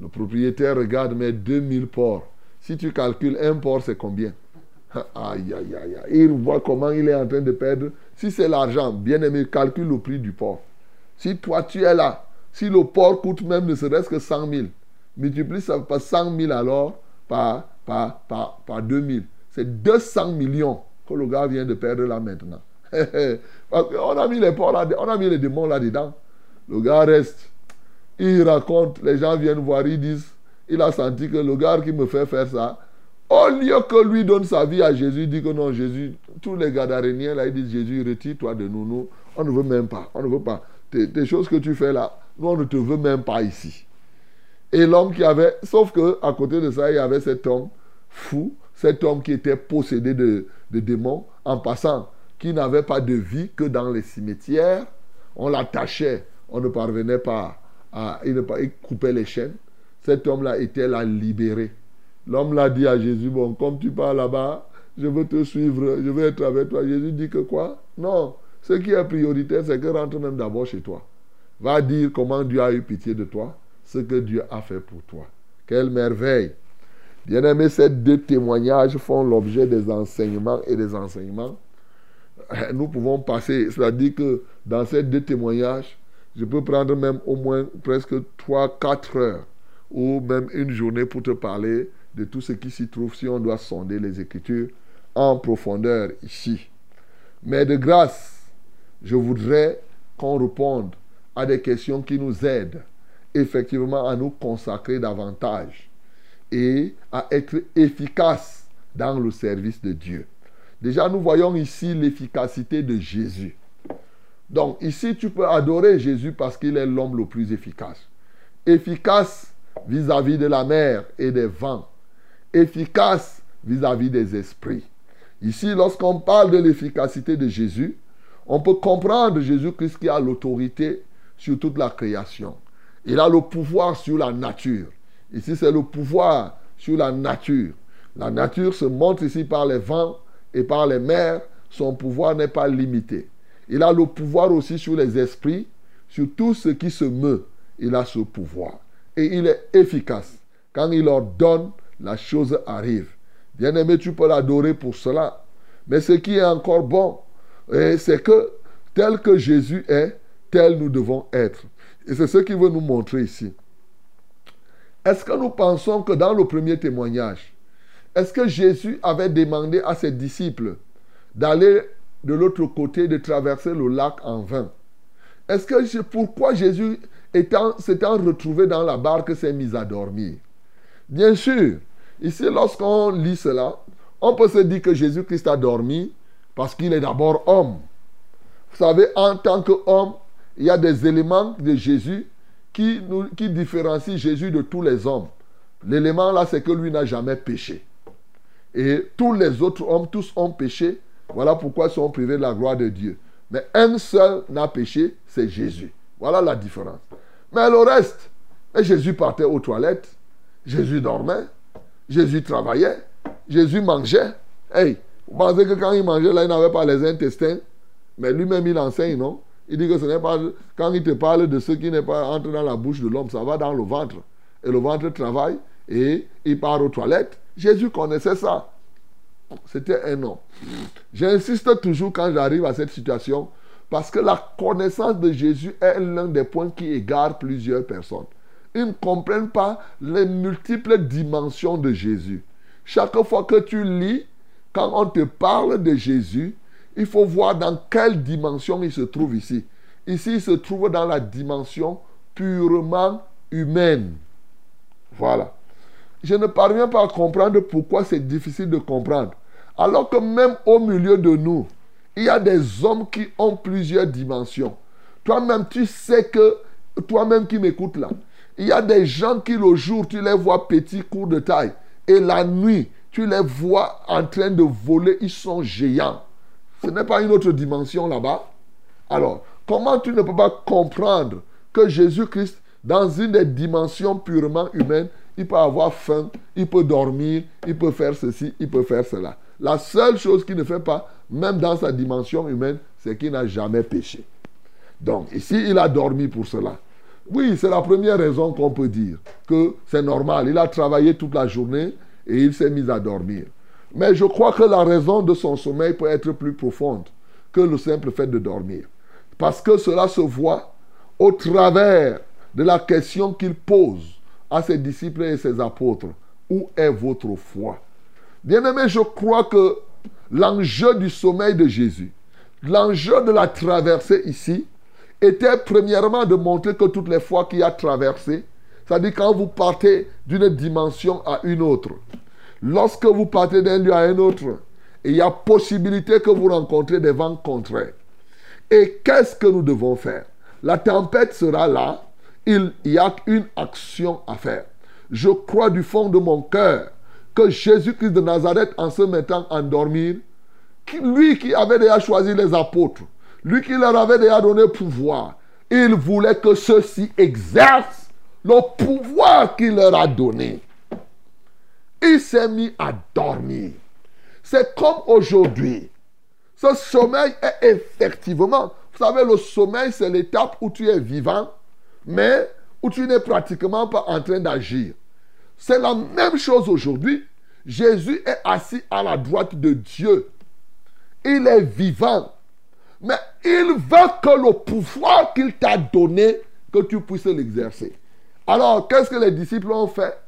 A: Le propriétaire regarde, mais 2000 porcs. Si tu calcules un porc, c'est combien? Aïe, aïe, aïe, aïe. Il voit comment il est en train de perdre. Si c'est l'argent, bien aimé, calcule le prix du porc. Si toi, tu es là, si le porc coûte même ne serait-ce que 100 000, multiplie ça par 100 000 alors par, par, par, par 2000. C'est 200 millions que le gars vient de perdre là maintenant. Parce qu'on a mis les porcs là, on a mis les démons là-dedans. Le gars reste. Il raconte, les gens viennent voir, ils disent, il a senti que le gars qui me fait faire ça, au lieu que lui donne sa vie à Jésus, il dit que non, Jésus, tous les Gadaréniens là, ils disent Jésus, retire-toi de nous, nous, on ne veut même pas, on ne veut pas. Tes, choses que tu fais là, nous, on ne te veut même pas ici. Et l'homme qui avait, sauf que à côté de ça, il y avait cet homme fou, cet homme qui était possédé de, de démons, en passant, qui n'avait pas de vie que dans les cimetières. On l'attachait, on ne parvenait pas à. Il, ne, il coupait les chaînes. Cet homme-là était là libéré. L'homme l'a dit à Jésus, bon, comme tu pars là-bas, je veux te suivre, je veux être avec toi. Jésus dit que quoi? Non, ce qui est prioritaire, c'est que rentre même d'abord chez toi. va dire comment Dieu a eu pitié de toi, ce que Dieu a fait pour toi. Quelle merveille. Bien-aimés, ces deux témoignages font l'objet des enseignements et des enseignements. Euh, Nous pouvons passer, c'est-à-dire que dans ces deux témoignages, je peux prendre même au moins presque 3-4 heures ou même une journée pour te parler de tout ce qui s'y trouve si on doit sonder les Écritures en profondeur ici. Mais de grâce, je voudrais qu'on réponde à des questions qui nous aident effectivement à nous consacrer davantage et à être efficaces dans le service de Dieu. Déjà, nous voyons ici l'efficacité de Jésus. Donc ici, tu peux adorer Jésus parce qu'il est l'homme le plus efficace. Efficace vis-à-vis de la mer et des vents. Efficace vis-à-vis des esprits. Ici, lorsqu'on parle de l'efficacité de Jésus, on peut comprendre Jésus-Christ qui a l'autorité sur toute la création. Il a le pouvoir sur la nature. Ici, c'est le pouvoir sur la nature. La nature se montre ici par les vents et par les mers. Son pouvoir n'est pas limité. Il a le pouvoir aussi sur les esprits, sur tout ce qui se meut. Il a ce pouvoir. Et il est efficace. Quand il ordonne, la chose arrive. Bien-aimé, tu peux l'adorer pour cela. Mais ce qui est encore bon, eh, c'est que tel que Jésus est, tel nous devons être. Et c'est ce qu'il veut nous montrer ici. Est-ce que nous pensons que dans le premier témoignage, est-ce que Jésus avait demandé à ses disciples d'aller de l'autre côté, de traverser le lac en vain Est-ce que je- pourquoi Jésus étant- s'étant retrouvé dans la barque s'est mis à dormir? Bien sûr, ici lorsqu'on lit cela, on peut se dire que Jésus-Christ a dormi parce qu'il est d'abord homme. Vous savez, en tant qu'homme, il y a des éléments de Jésus qui, qui différencient Jésus de tous les hommes. L'élément là, c'est que lui n'a jamais péché. Et tous les autres hommes, tous ont péché. Voilà pourquoi ils sont privés de la gloire de Dieu. Mais un seul n'a péché, c'est Jésus. Voilà la différence. Mais le reste, Jésus partait aux toilettes, Jésus dormait, Jésus travaillait, Jésus mangeait. Hey, vous pensez que quand il mangeait là, il n'avait pas les intestins? Mais lui-même, il enseigne, non? Il dit que ce n'est pas. Quand il te parle de ce qui n'est pas entre dans la bouche de l'homme, ça va dans le ventre. Et le ventre travaille et il part aux toilettes. Jésus connaissait ça. C'était un homme. J'insiste toujours quand j'arrive à cette situation parce que la connaissance de Jésus est l'un des points qui égare plusieurs personnes. Ils ne comprennent pas les multiples dimensions de Jésus. Chaque fois que tu lis, quand on te parle de Jésus, il faut voir dans quelle dimension il se trouve ici. Ici, il se trouve dans la dimension purement humaine. Voilà. Je ne parviens pas à comprendre pourquoi c'est difficile de comprendre. Alors que même au milieu de nous, il y a des hommes qui ont plusieurs dimensions. Toi-même, tu sais que, toi-même qui m'écoutes là, il y a des gens qui le jour, tu les vois petits, courts de taille. Et la nuit, tu les vois en train de voler, ils sont géants. Ce n'est pas une autre dimension là-bas. Alors, comment tu ne peux pas comprendre que Jésus-Christ, dans une des dimensions purement humaines, il peut avoir faim, il peut dormir, il peut faire ceci, il peut faire cela? La seule chose qu'il ne fait pas, même dans sa dimension humaine, c'est qu'il n'a jamais péché. Donc, ici, il a dormi pour cela. Oui, c'est la première raison qu'on peut dire que c'est normal. Il a travaillé toute la journée et il s'est mis à dormir. Mais je crois que la raison de son sommeil peut être plus profonde que le simple fait de dormir. Parce que cela se voit au travers de la question qu'il pose à ses disciples et ses apôtres. Où est votre foi? Bien-aimé, je crois que l'enjeu du sommeil de Jésus, l'enjeu de la traversée ici, était premièrement de montrer que toutes les fois qu'il a traversé, c'est-à-dire quand vous partez d'une dimension à une autre, lorsque vous partez d'un lieu à un autre, il y a possibilité que vous rencontrez des vents contraires. Et qu'est-ce que nous devons faire? La tempête sera là, il y a une action à faire. Je crois du fond de mon cœur Jésus-Christ de Nazareth, en se mettant à dormir, lui qui avait déjà choisi les apôtres, lui qui leur avait déjà donné pouvoir, il voulait que ceux-ci exercent le pouvoir qu'il leur a donné. Il s'est mis à dormir. C'est comme aujourd'hui. Ce sommeil est effectivement, vous savez, le sommeil, c'est l'étape où tu es vivant, mais où tu n'es pratiquement pas en train d'agir. C'est la même chose aujourd'hui. Jésus est assis à la droite de Dieu. Il est vivant. Mais il veut que le pouvoir qu'il t'a donné, que tu puisses l'exercer. Alors, qu'est-ce que les disciples ont fait?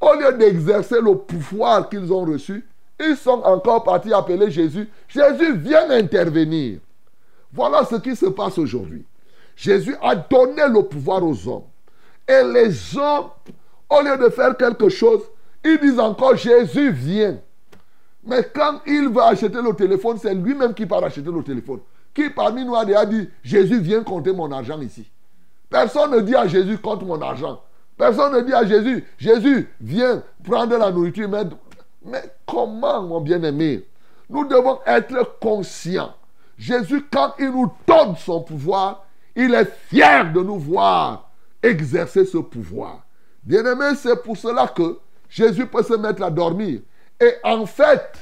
A: Au lieu d'exercer le pouvoir qu'ils ont reçu, ils sont encore partis appeler Jésus. Jésus vient intervenir. Voilà ce qui se passe aujourd'hui. Jésus a donné le pouvoir aux hommes. Et les hommes, au lieu de faire quelque chose, ils disent encore Jésus vient. Mais quand il veut acheter le téléphone, c'est lui-même qui part acheter le téléphone. Qui parmi nous a déjà dit Jésus vient compter mon argent ici? Personne ne dit à Jésus compte mon argent. Personne ne dit à Jésus Jésus viens prendre la nourriture. Mais, mais comment, mon bien-aimé? Nous devons être conscients. Jésus, quand il nous donne son pouvoir, il est fier de nous voir exercer ce pouvoir. Bien-aimé, c'est pour cela que Jésus peut se mettre à dormir. Et en fait,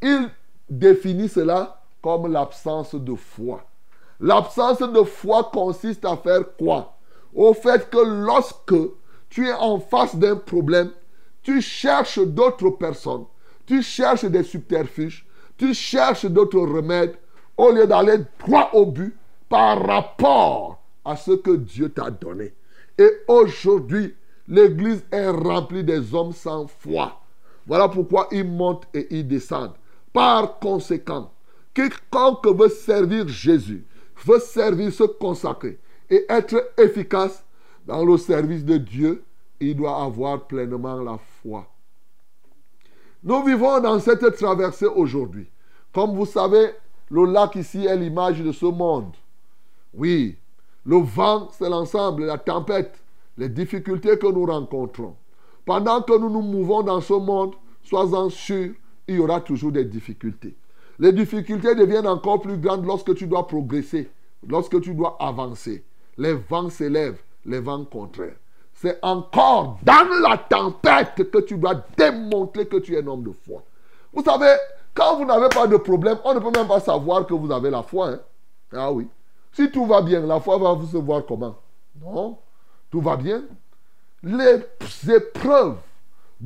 A: il définit cela comme l'absence de foi. L'absence de foi consiste à faire quoi? Au fait que lorsque tu es en face d'un problème, tu cherches d'autres personnes, tu cherches des subterfuges, tu cherches d'autres remèdes, au lieu d'aller droit au but par rapport à ce que Dieu t'a donné. Et aujourd'hui, l'Église est remplie des hommes sans foi. Voilà pourquoi ils montent et ils descendent. Par conséquent, quiconque veut servir Jésus, veut servir, se consacrer et être efficace dans le service de Dieu, il doit avoir pleinement la foi. Nous vivons dans cette traversée aujourd'hui. Comme vous savez, le lac ici est l'image de ce monde. Oui, le vent, c'est l'ensemble, la tempête, les difficultés que nous rencontrons. Pendant que nous nous mouvons dans ce monde, sois-en sûr, il y aura toujours des difficultés. Les difficultés deviennent encore plus grandes lorsque tu dois progresser, lorsque tu dois avancer. Les vents s'élèvent, les vents contraires. C'est encore dans la tempête que tu dois démontrer que tu es un homme de foi. Vous savez, quand vous n'avez pas de problème, on ne peut même pas savoir que vous avez la foi. hein. Ah oui. Si tout va bien, la foi va vous se voir comment? Non. Tout va bien? Les épreuves,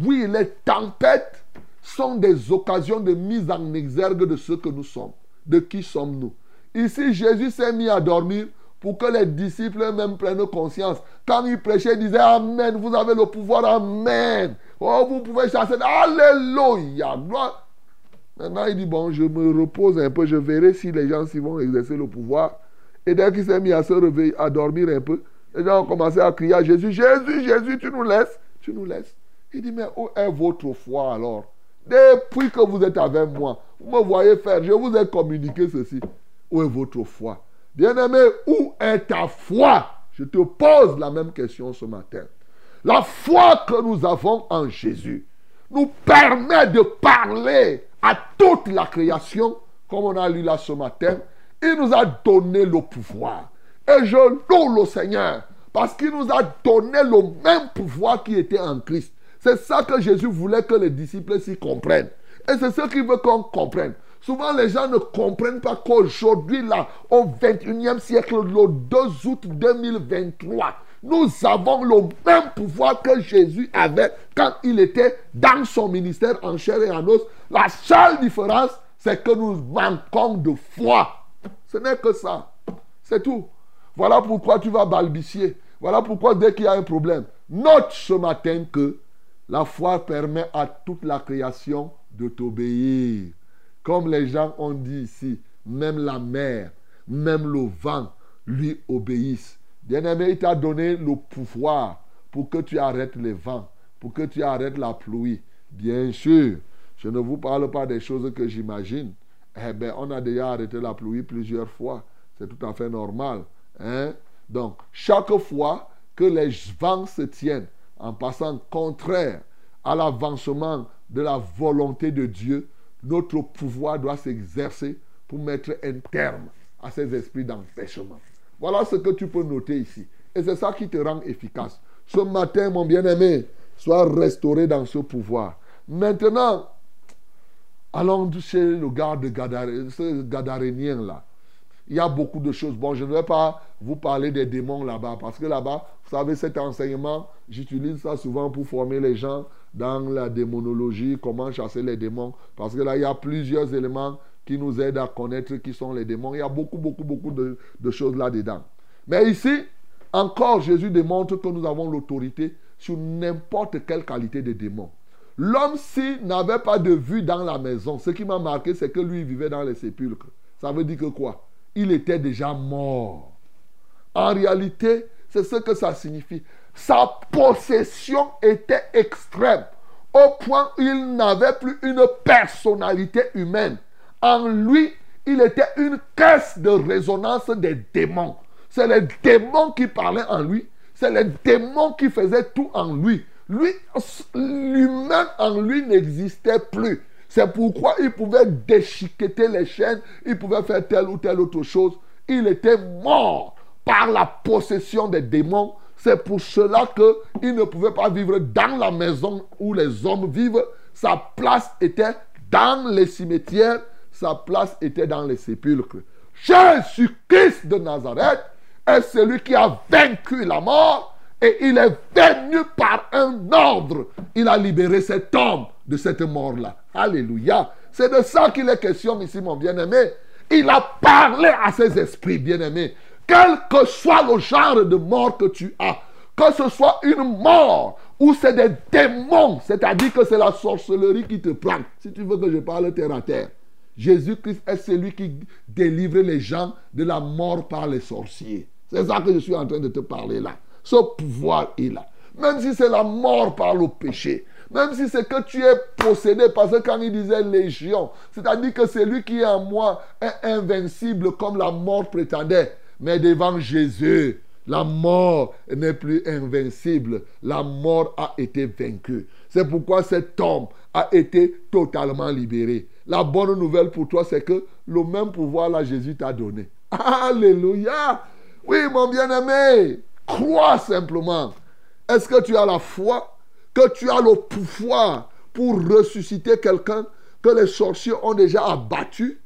A: oui, les tempêtes sont des occasions de mise en exergue de ce que nous sommes. De qui sommes-nous Ici, Jésus s'est mis à dormir pour que les disciples eux-mêmes prennent conscience. Quand il prêchait, il disait Amen, vous avez le pouvoir, Amen. Oh, vous pouvez chasser. Alléluia. Gloire. Maintenant, il dit Bon, je me repose un peu, je verrai si les gens s'y vont exercer le pouvoir. Et dès qu'il s'est mis à se réveiller, à dormir un peu, les gens ont commencé à crier à Jésus Jésus, Jésus, tu nous laisses Tu nous laisses. Il dit Mais où est votre foi alors? Depuis que vous êtes avec moi, vous me voyez faire, je vous ai communiqué ceci. Où est votre foi? Bien-aimé, où est ta foi? Je te pose la même question ce matin. La foi que nous avons en Jésus nous permet de parler à toute la création, comme on a lu là ce matin. Il nous a donné le pouvoir. Et je loue le Seigneur parce qu'il nous a donné le même pouvoir qui était en Christ. C'est ça que Jésus voulait que les disciples s'y comprennent. Et c'est ce qu'il veut qu'on comprenne. Souvent, les gens ne comprennent pas qu'aujourd'hui, là, au 21e siècle, le 2 août 2023, nous avons le même pouvoir que Jésus avait quand il était dans son ministère en chair et en os. La seule différence, c'est que nous manquons de foi. Ce n'est que ça. C'est tout. Voilà pourquoi tu vas balbutier. Voilà pourquoi dès qu'il y a un problème, note ce matin que la foi permet à toute la création de t'obéir. Comme les gens ont dit ici, même la mer, même le vent lui obéissent. Bien-aimé, il t'a donné le pouvoir pour que tu arrêtes les vents, pour que tu arrêtes la pluie. Bien sûr, je ne vous parle pas des choses que j'imagine. Eh bien, on a déjà arrêté la pluie plusieurs fois. C'est tout à fait normal. Hein? Donc, chaque fois que les vents se tiennent en passant contraire à l'avancement de la volonté de Dieu, notre pouvoir doit s'exercer pour mettre un terme à ces esprits d'empêchement. Voilà ce que tu peux noter ici. Et c'est ça qui te rend efficace. Ce matin, mon bien-aimé, sois restauré dans ce pouvoir. Maintenant, allons chez le garde gadarénien là. Il y a beaucoup de choses. Bon, je ne vais pas vous parler des démons là-bas, parce que là-bas, vous savez, cet enseignement, j'utilise ça souvent pour former les gens dans la démonologie, comment chasser les démons, parce que là, il y a plusieurs éléments qui nous aident à connaître qui sont les démons. Il y a beaucoup, beaucoup, beaucoup de, choses là-dedans. Mais ici, encore, Jésus démontre que nous avons l'autorité sur n'importe quelle qualité de démon. L'homme, s'il n'avait pas de vue dans la maison, ce qui m'a marqué, c'est que lui, il vivait dans les sépulcres. Ça veut dire que quoi? Il était déjà mort. En réalité, c'est ce que ça signifie. Sa possession était extrême, au point où il n'avait plus une personnalité humaine. En lui, il était une caisse de résonance des démons. C'est les démons qui parlaient en lui. C'est les démons qui faisaient tout en lui. Lui, l'humain en lui n'existait plus. C'est pourquoi il pouvait déchiqueter les chaînes, il pouvait faire telle ou telle autre chose. Il était mort par la possession des démons. C'est pour cela qu'il ne pouvait pas vivre dans la maison où les hommes vivent. Sa place était dans les cimetières, sa place était dans les sépulcres. Jésus-Christ de Nazareth est celui qui a vaincu la mort et il est venu par un ordre. Il a libéré cet homme de cette mort-là. Alléluia. C'est de ça qu'il est question ici, mon bien-aimé. Il a parlé à ses esprits, bien-aimés. Quel que soit le genre de mort que tu as, que ce soit une mort ou c'est des démons, c'est-à-dire que c'est la sorcellerie qui te prend. Si tu veux que je parle terre à terre. Jésus-Christ est celui qui délivre les gens de la mort par les sorciers. C'est ça que je suis en train de te parler là. Ce pouvoir est là. Même si c'est la mort par le péché. Même si c'est que tu es possédé, parce que quand il disait légion, c'est-à-dire que celui qui est en moi est invincible comme la mort prétendait. Mais devant Jésus, la mort n'est plus invincible. La mort a été vaincue. C'est pourquoi cet homme a été totalement libéré. La bonne nouvelle pour toi, c'est que le même pouvoir là, Jésus t'a donné. Alléluia. Oui, mon bien-aimé, crois simplement. Est-ce que tu as la foi que tu as le pouvoir pour ressusciter quelqu'un que les sorciers ont déjà abattu?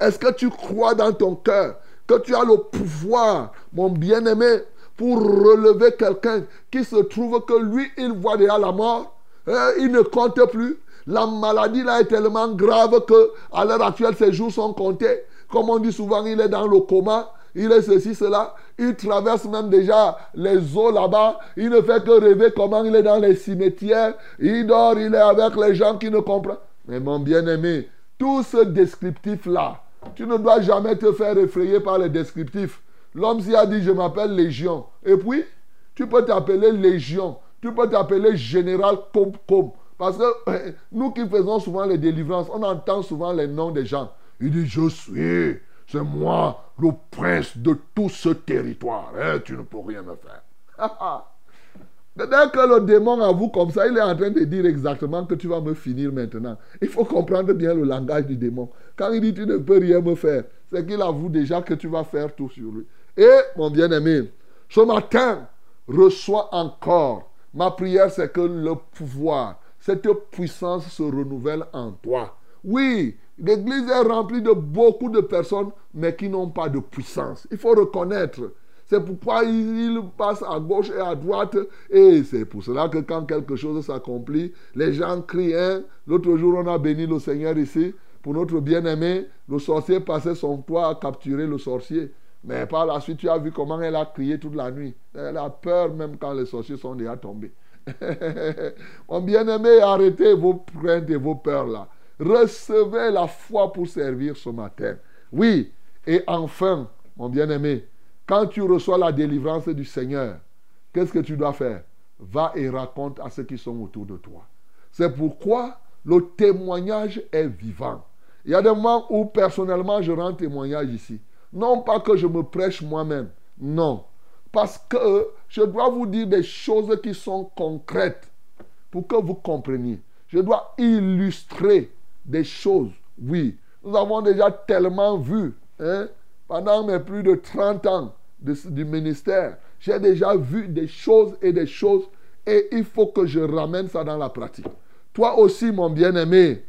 A: Est-ce que tu crois dans ton cœur que tu as le pouvoir, mon bien-aimé, pour relever quelqu'un qui se trouve que lui, il voit déjà la mort? Hein, Il ne compte plus. La maladie là est tellement grave que à l'heure actuelle, ses jours sont comptés. Comme on dit souvent, il est dans le coma il est ceci, cela. Il traverse même déjà les eaux là-bas. Il ne fait que rêver comment il est dans les cimetières. Il dort, il est avec les gens qui ne comprennent. Mais mon bien-aimé, tout ce descriptif-là, tu ne dois jamais te faire effrayer par les descriptifs. L'homme s'y a dit, je m'appelle Légion. Et puis, tu peux t'appeler Légion. Tu peux t'appeler Général Comme Parce que nous qui faisons souvent les délivrances, on entend souvent les noms des gens. Il dit, je suis c'est moi le prince de tout ce territoire. Hein, tu ne peux rien me faire. Dès que le démon avoue comme ça, il est en train de dire exactement que tu vas me finir maintenant. Il faut comprendre bien le langage du démon. Quand il dit tu ne peux rien me faire, c'est qu'il avoue déjà que tu vas faire tout sur lui. Et mon bien-aimé, ce matin, reçois encore. Ma prière, c'est que le pouvoir, cette puissance se renouvelle en toi. Oui, L'église est remplie de beaucoup de personnes, mais qui n'ont pas de puissance. Il faut reconnaître. C'est pourquoi ils passent à gauche et à droite. Et c'est pour cela que quand quelque chose s'accomplit, les gens crient. Hein? L'autre jour, on a béni le Seigneur ici. Pour notre bien-aimé, le sorcier passait son toit à capturer le sorcier. Mais par la suite, tu as vu comment elle a crié toute la nuit. Elle a peur même quand les sorciers sont déjà tombés. Mon bien-aimé, arrêtez vos craintes et vos peurs là. Recevez la foi pour servir ce matin. Oui, et enfin, mon bien-aimé, quand tu reçois la délivrance du Seigneur, qu'est-ce que tu dois faire? Va et raconte à ceux qui sont autour de toi. C'est pourquoi le témoignage est vivant. Il y a des moments où personnellement je rends témoignage ici. Non pas que je me prêche moi-même, non. Parce que je dois vous dire des choses qui sont concrètes pour que vous compreniez. Je dois illustrer des choses. Oui, nous avons déjà tellement vu hein, pendant mes plus de 30 ans du ministère. J'ai déjà vu des choses et des choses et il faut que je ramène ça dans la pratique. Toi aussi, mon bien-aimé,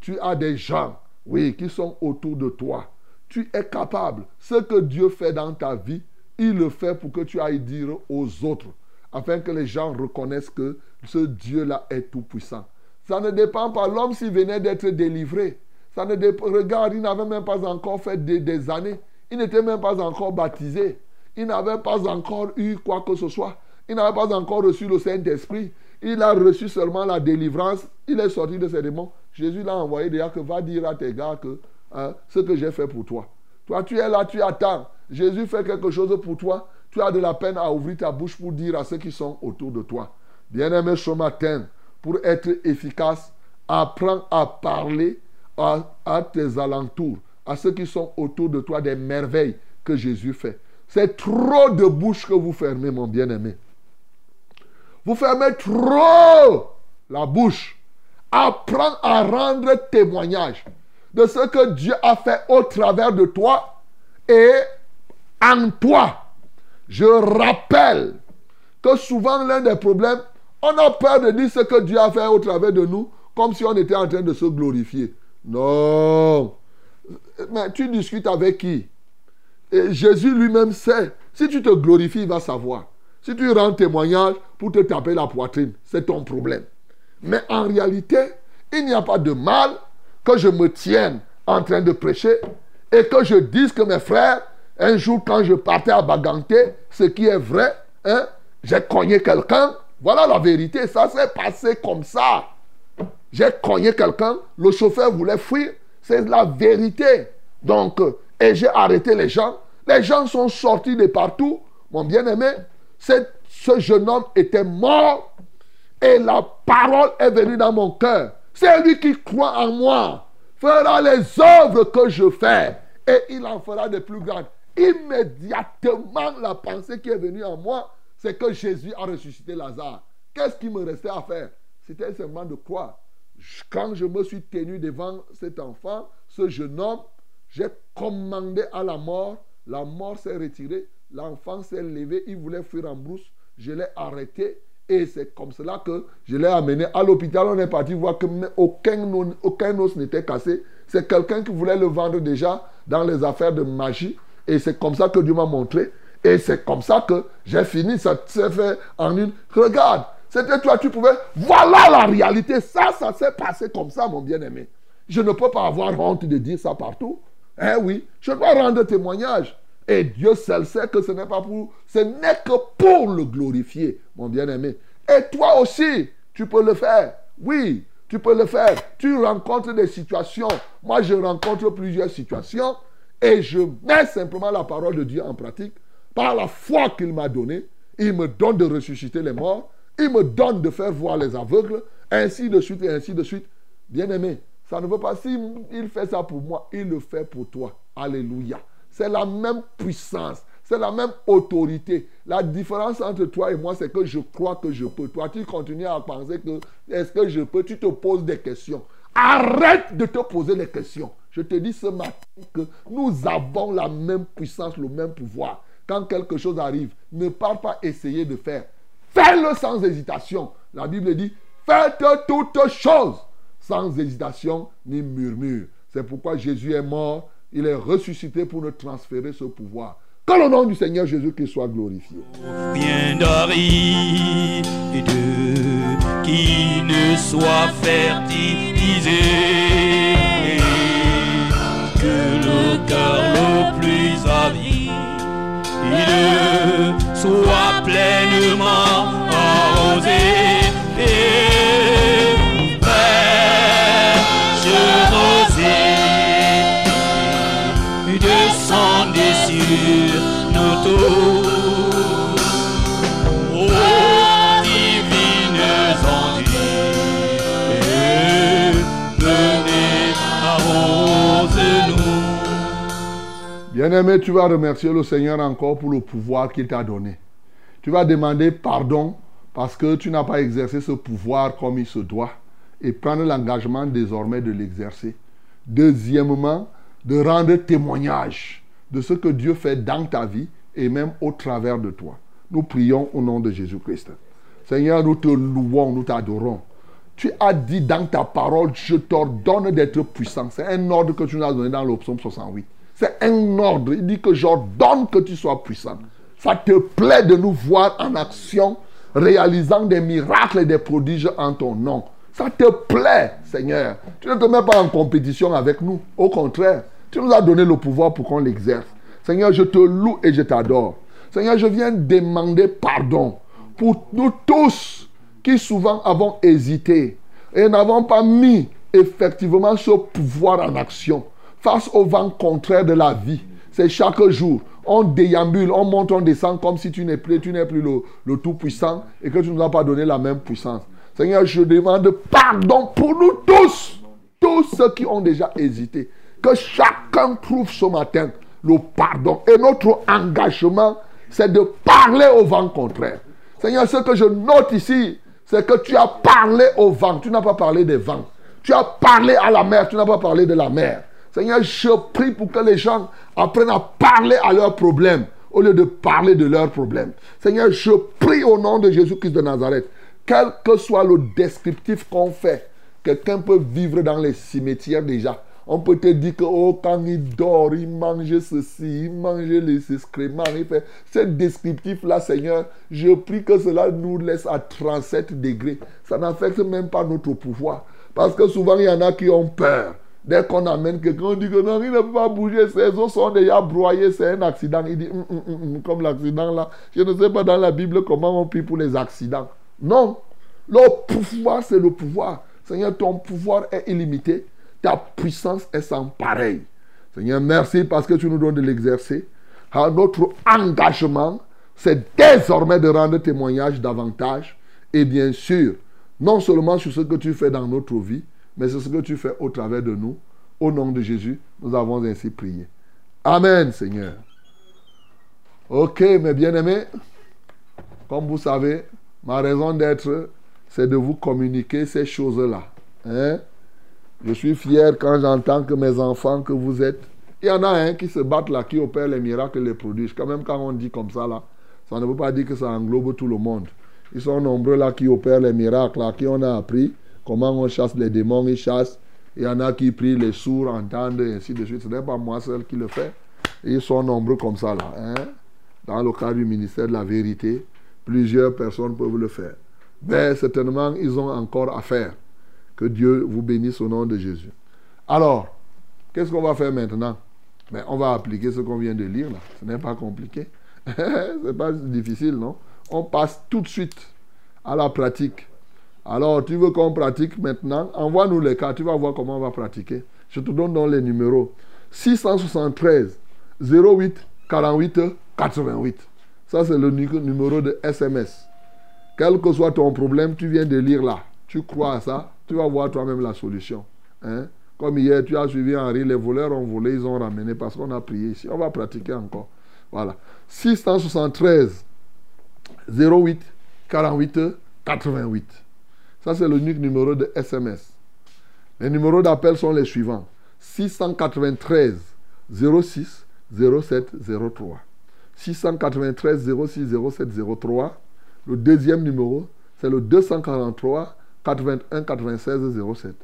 A: tu as des gens, oui, qui sont autour de toi. tu es capable. Ce que Dieu fait dans ta vie, il le fait pour que tu ailles dire aux autres, afin que les gens reconnaissent que ce Dieu-là est tout-puissant. Ça ne dépend pas. L'homme, s'il venait d'être délivré, ça ne dépend. Regarde, il n'avait même pas encore fait des, années. Il n'était même pas encore baptisé. Il n'avait pas encore eu quoi que ce soit. Il n'avait pas encore reçu le Saint-Esprit. Il a reçu seulement la délivrance. Il est sorti de ses démons. Jésus l'a envoyé déjà que va dire à tes gars que hein, ce que j'ai fait pour toi. Toi, tu es là, tu attends. Jésus fait quelque chose pour toi. Tu as de la peine à ouvrir ta bouche pour dire à ceux qui sont autour de toi. Bien-aimé ce matin, pour être efficace, apprends à parler à, tes alentours, à ceux qui sont autour de toi des merveilles que Jésus fait. C'est trop de bouche que vous fermez, mon bien-aimé. Vous fermez trop la bouche. Apprends à rendre témoignage de ce que Dieu a fait au travers de toi et en toi. Je rappelle que souvent l'un des problèmes, on a peur de dire ce que Dieu a fait au travers de nous, comme si on était en train de se glorifier. Non. Mais tu discutes avec qui? Et Jésus lui-même sait. Si tu te glorifies, il va savoir. Si tu rends témoignage pour te taper la poitrine, c'est ton problème. Mais en réalité, il n'y a pas de mal que je me tienne en train de prêcher et que je dise que mes frères, un jour quand je partais à Baganté, ce qui est vrai, hein, j'ai cogné quelqu'un. Voilà la vérité, ça s'est passé comme ça. J'ai cogné quelqu'un, le chauffeur voulait fuir, c'est la vérité. Donc, euh, et j'ai arrêté les gens. Les gens sont sortis de partout. Mon bien-aimé, ce jeune homme était mort et la parole est venue dans mon cœur. C'est lui qui croit en moi. Fera les œuvres que je fais et il en fera de plus grandes. Immédiatement, la pensée qui est venue en moi, c'est que Jésus a ressuscité Lazare. Qu'est-ce qui me restait à faire? C'était seulement de croire. Quand je me suis tenu devant cet enfant, ce jeune homme, j'ai commandé à la mort. La mort s'est retirée. L'enfant s'est levé. Il voulait fuir en brousse. Je l'ai arrêté. Et c'est comme cela que je l'ai amené à l'hôpital. On est parti voir que aucun, aucun os n'était cassé. C'est quelqu'un qui voulait le vendre déjà dans les affaires de magie. Et c'est comme ça que Dieu m'a montré. Et c'est comme ça que j'ai fini. Ça s'est fait en une. Regarde, c'était toi, tu pouvais. Voilà la réalité. Ça, ça s'est passé comme ça, mon bien-aimé. Je ne peux pas avoir honte de dire ça partout. Eh oui, je dois rendre témoignage. Et Dieu seul sait que ce n'est pas pour, ce n'est que pour le glorifier, mon bien-aimé. Et toi aussi, tu peux le faire. Oui, tu peux le faire. Tu rencontres des situations. Moi, je rencontre plusieurs situations et je mets simplement la parole de Dieu en pratique par la foi qu'il m'a donnée. Il me donne de ressusciter les morts. Il me donne de faire voir les aveugles. Ainsi de suite et ainsi de suite. Bien-aimé, ça ne veut pas, si il fait ça pour moi, il le fait pour toi. Alléluia. C'est la même puissance, c'est la même autorité. La différence entre toi et moi, c'est que je crois que je peux. Toi, tu continues à penser que est-ce que je peux, tu te poses des questions. Arrête de te poser les questions. Je te dis ce matin que nous avons la même puissance, le même pouvoir. Quand quelque chose arrive, ne pars pas essayer de faire. Fais-le sans hésitation. La Bible dit, faites toutes choses sans hésitation ni murmure. C'est pourquoi Jésus est mort, il est ressuscité pour nous transférer ce pouvoir. Que le nom du Seigneur Jésus-Christ soit glorifié.
B: Bien de qui ne soit fertilisé.
A: Bien-aimé, tu vas remercier le Seigneur encore pour le pouvoir qu'il t'a donné. Tu vas demander pardon parce que tu n'as pas exercé ce pouvoir comme il se doit et prendre l'engagement désormais de l'exercer. Deuxièmement, de rendre témoignage de ce que Dieu fait dans ta vie et même au travers de toi. Nous prions au nom de Jésus-Christ. Seigneur, nous te louons, nous t'adorons. Tu as dit dans ta parole, je t'ordonne d'être puissant. C'est un ordre que tu nous as donné dans le psaume 68. C'est un ordre. Il dit que j'ordonne que tu sois puissant. Ça te plaît de nous voir en action, réalisant des miracles et des prodiges en ton nom. Ça te plaît, Seigneur. Tu ne te mets pas en compétition avec nous. Au contraire, tu nous as donné le pouvoir pour qu'on l'exerce. Seigneur, je te loue et je t'adore. Seigneur, je viens demander pardon pour nous tous qui souvent avons hésité et n'avons pas mis effectivement ce pouvoir en action face au vent contraire de la vie. C'est chaque jour. On déambule, on monte, on descend comme si tu n'es plus, tu n'es le Tout-Puissant et que tu ne nous as pas donné la même puissance. Seigneur, je demande pardon pour nous tous, tous ceux qui ont déjà hésité. Que chacun trouve ce matin le pardon. Et notre engagement, c'est de parler au vent contraire. Seigneur, ce que je note ici, c'est que tu as parlé au vent. Tu n'as pas parlé des vents. Tu as parlé à la mer. Tu n'as pas parlé de la mer. Seigneur, je prie pour que les gens apprennent à parler à leurs problèmes au lieu de parler de leurs problèmes. Seigneur, je prie au nom de Jésus-Christ de Nazareth, quel que soit le descriptif qu'on fait, quelqu'un peut vivre dans les cimetières déjà. On peut te dire que oh, quand il dort, il mange ceci, il mange les excréments, il fait. Ce descriptif-là, Seigneur, je prie que cela nous laisse à 37 degrés. Ça n'affecte même pas notre pouvoir. Parce que souvent, il y en a qui ont peur. Dès qu'on amène quelqu'un, on dit que non, il ne peut pas bouger, ses os sont déjà broyés, c'est un accident. Il dit, hum, hum, hum, comme l'accident là. Je ne sais pas dans la Bible comment on prie pour les accidents. Non. Le pouvoir, c'est le pouvoir. Seigneur, ton pouvoir est illimité. Ta puissance est sans pareil. Seigneur, merci parce que tu nous donnes de l'exercer. Notre engagement, c'est désormais de rendre témoignage davantage. Et bien sûr, non seulement sur ce que tu fais dans notre vie, mais c'est ce que tu fais au travers de nous. Au nom de Jésus, nous avons ainsi prié. Amen, Seigneur. Ok, mes bien-aimés, comme vous savez, ma raison d'être, c'est de vous communiquer ces choses-là. Hein? Je suis fier quand j'entends que mes enfants, que vous êtes, il y en a un qui se battent là, qui opère les miracles et les prodiges. Quand même, quand on dit comme ça là, ça ne veut pas dire que ça englobe tout le monde. Ils sont nombreux là qui opèrent les miracles, là, qui on a appris comment on chasse les démons, ils chassent. Il y en a qui prient, les sourds entendent, et ainsi de suite. Ce n'est pas moi seul qui le fais. Ils sont nombreux comme ça là. hein. Dans le cadre du ministère de la vérité, plusieurs personnes peuvent le faire. Mais certainement, ils ont encore à faire. Que Dieu vous bénisse au nom de Jésus. Alors, qu'est-ce qu'on va faire maintenant? Ben, On va appliquer ce qu'on vient de lire là. Ce n'est pas compliqué. Ce n'est pas difficile, non? On passe tout de suite à la pratique. Alors, tu veux qu'on pratique maintenant? Envoie-nous les cas, tu vas voir comment on va pratiquer. Je te donne donc les numéros. 673 08 48 88. Ça, c'est le nu- numéro de SMS. Quel que soit ton problème, tu viens de lire là. Tu crois à ça, tu vas voir toi-même la solution. Hein? Comme hier, tu as suivi Henri, les voleurs ont volé, ils ont ramené parce qu'on a prié ici. On va pratiquer encore. Voilà. 673 08 48 88. Ça, c'est l'unique numéro de SMS. Les numéros d'appel sont les suivants. 693 06 07 03. 693 06 07 03. Le deuxième numéro, c'est le 243 81 96 07.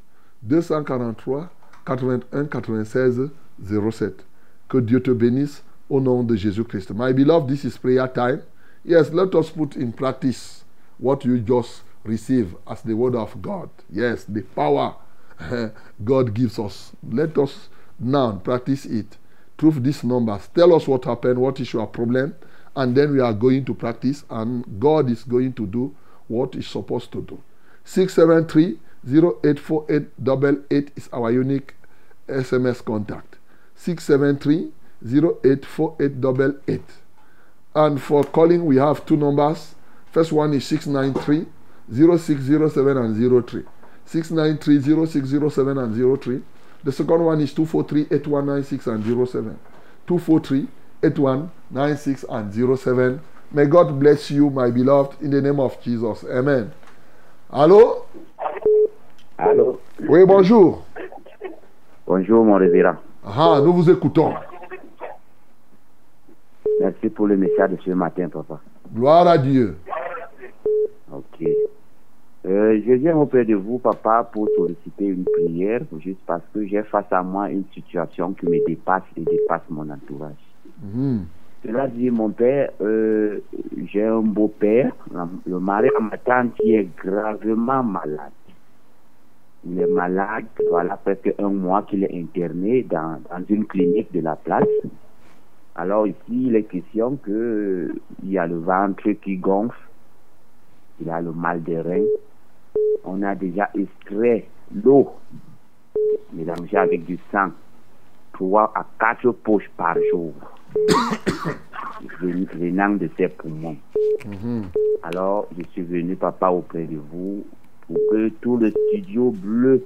A: 243 81 96 07. Que Dieu te bénisse au nom de Jésus-Christ. My beloved, this is prayer time. Yes, let us put in practice what you just receive as the word of God. Yes, the power God gives us. Let us now practice it. Prove these numbers. Tell us what happened, what is your problem, and then we are going to practice, and God is going to do what He's supposed to do. 673 0848 is our unique SMS contact. 673 0848 And for calling, we have two numbers. First one is 693 0607 and 03. 693 0607 and 03. The second one is 243 8196 and 07. 243 8196 and 07. May God bless you, my beloved, in the name of Jesus. Amen. Allô?
D: Allô
A: Oui, bonjour.
D: Bonjour mon révérend.
A: Ah, nous vous écoutons.
D: Merci pour le message de ce matin, papa.
A: Gloire à Dieu.
D: Euh, je viens auprès de vous, papa, pour solliciter une prière, juste parce que j'ai face à moi une situation qui me dépasse et dépasse mon entourage.
A: Mhm.
D: Cela dit, mon père, euh, j'ai un beau-père, le mari de ma tante, qui est gravement malade. Il est malade, voilà presque un mois qu'il est interné dans, dans une clinique de la place. Alors ici, il est question que euh, il y a le ventre qui gonfle, il a le mal des reins. On a déjà extrait l'eau mélangée avec du sang, trois à quatre poches par jour ven- venant de ses poumons.
A: Mhm.
D: Alors, je suis venu, papa, auprès de vous pour que tout le studio bleu,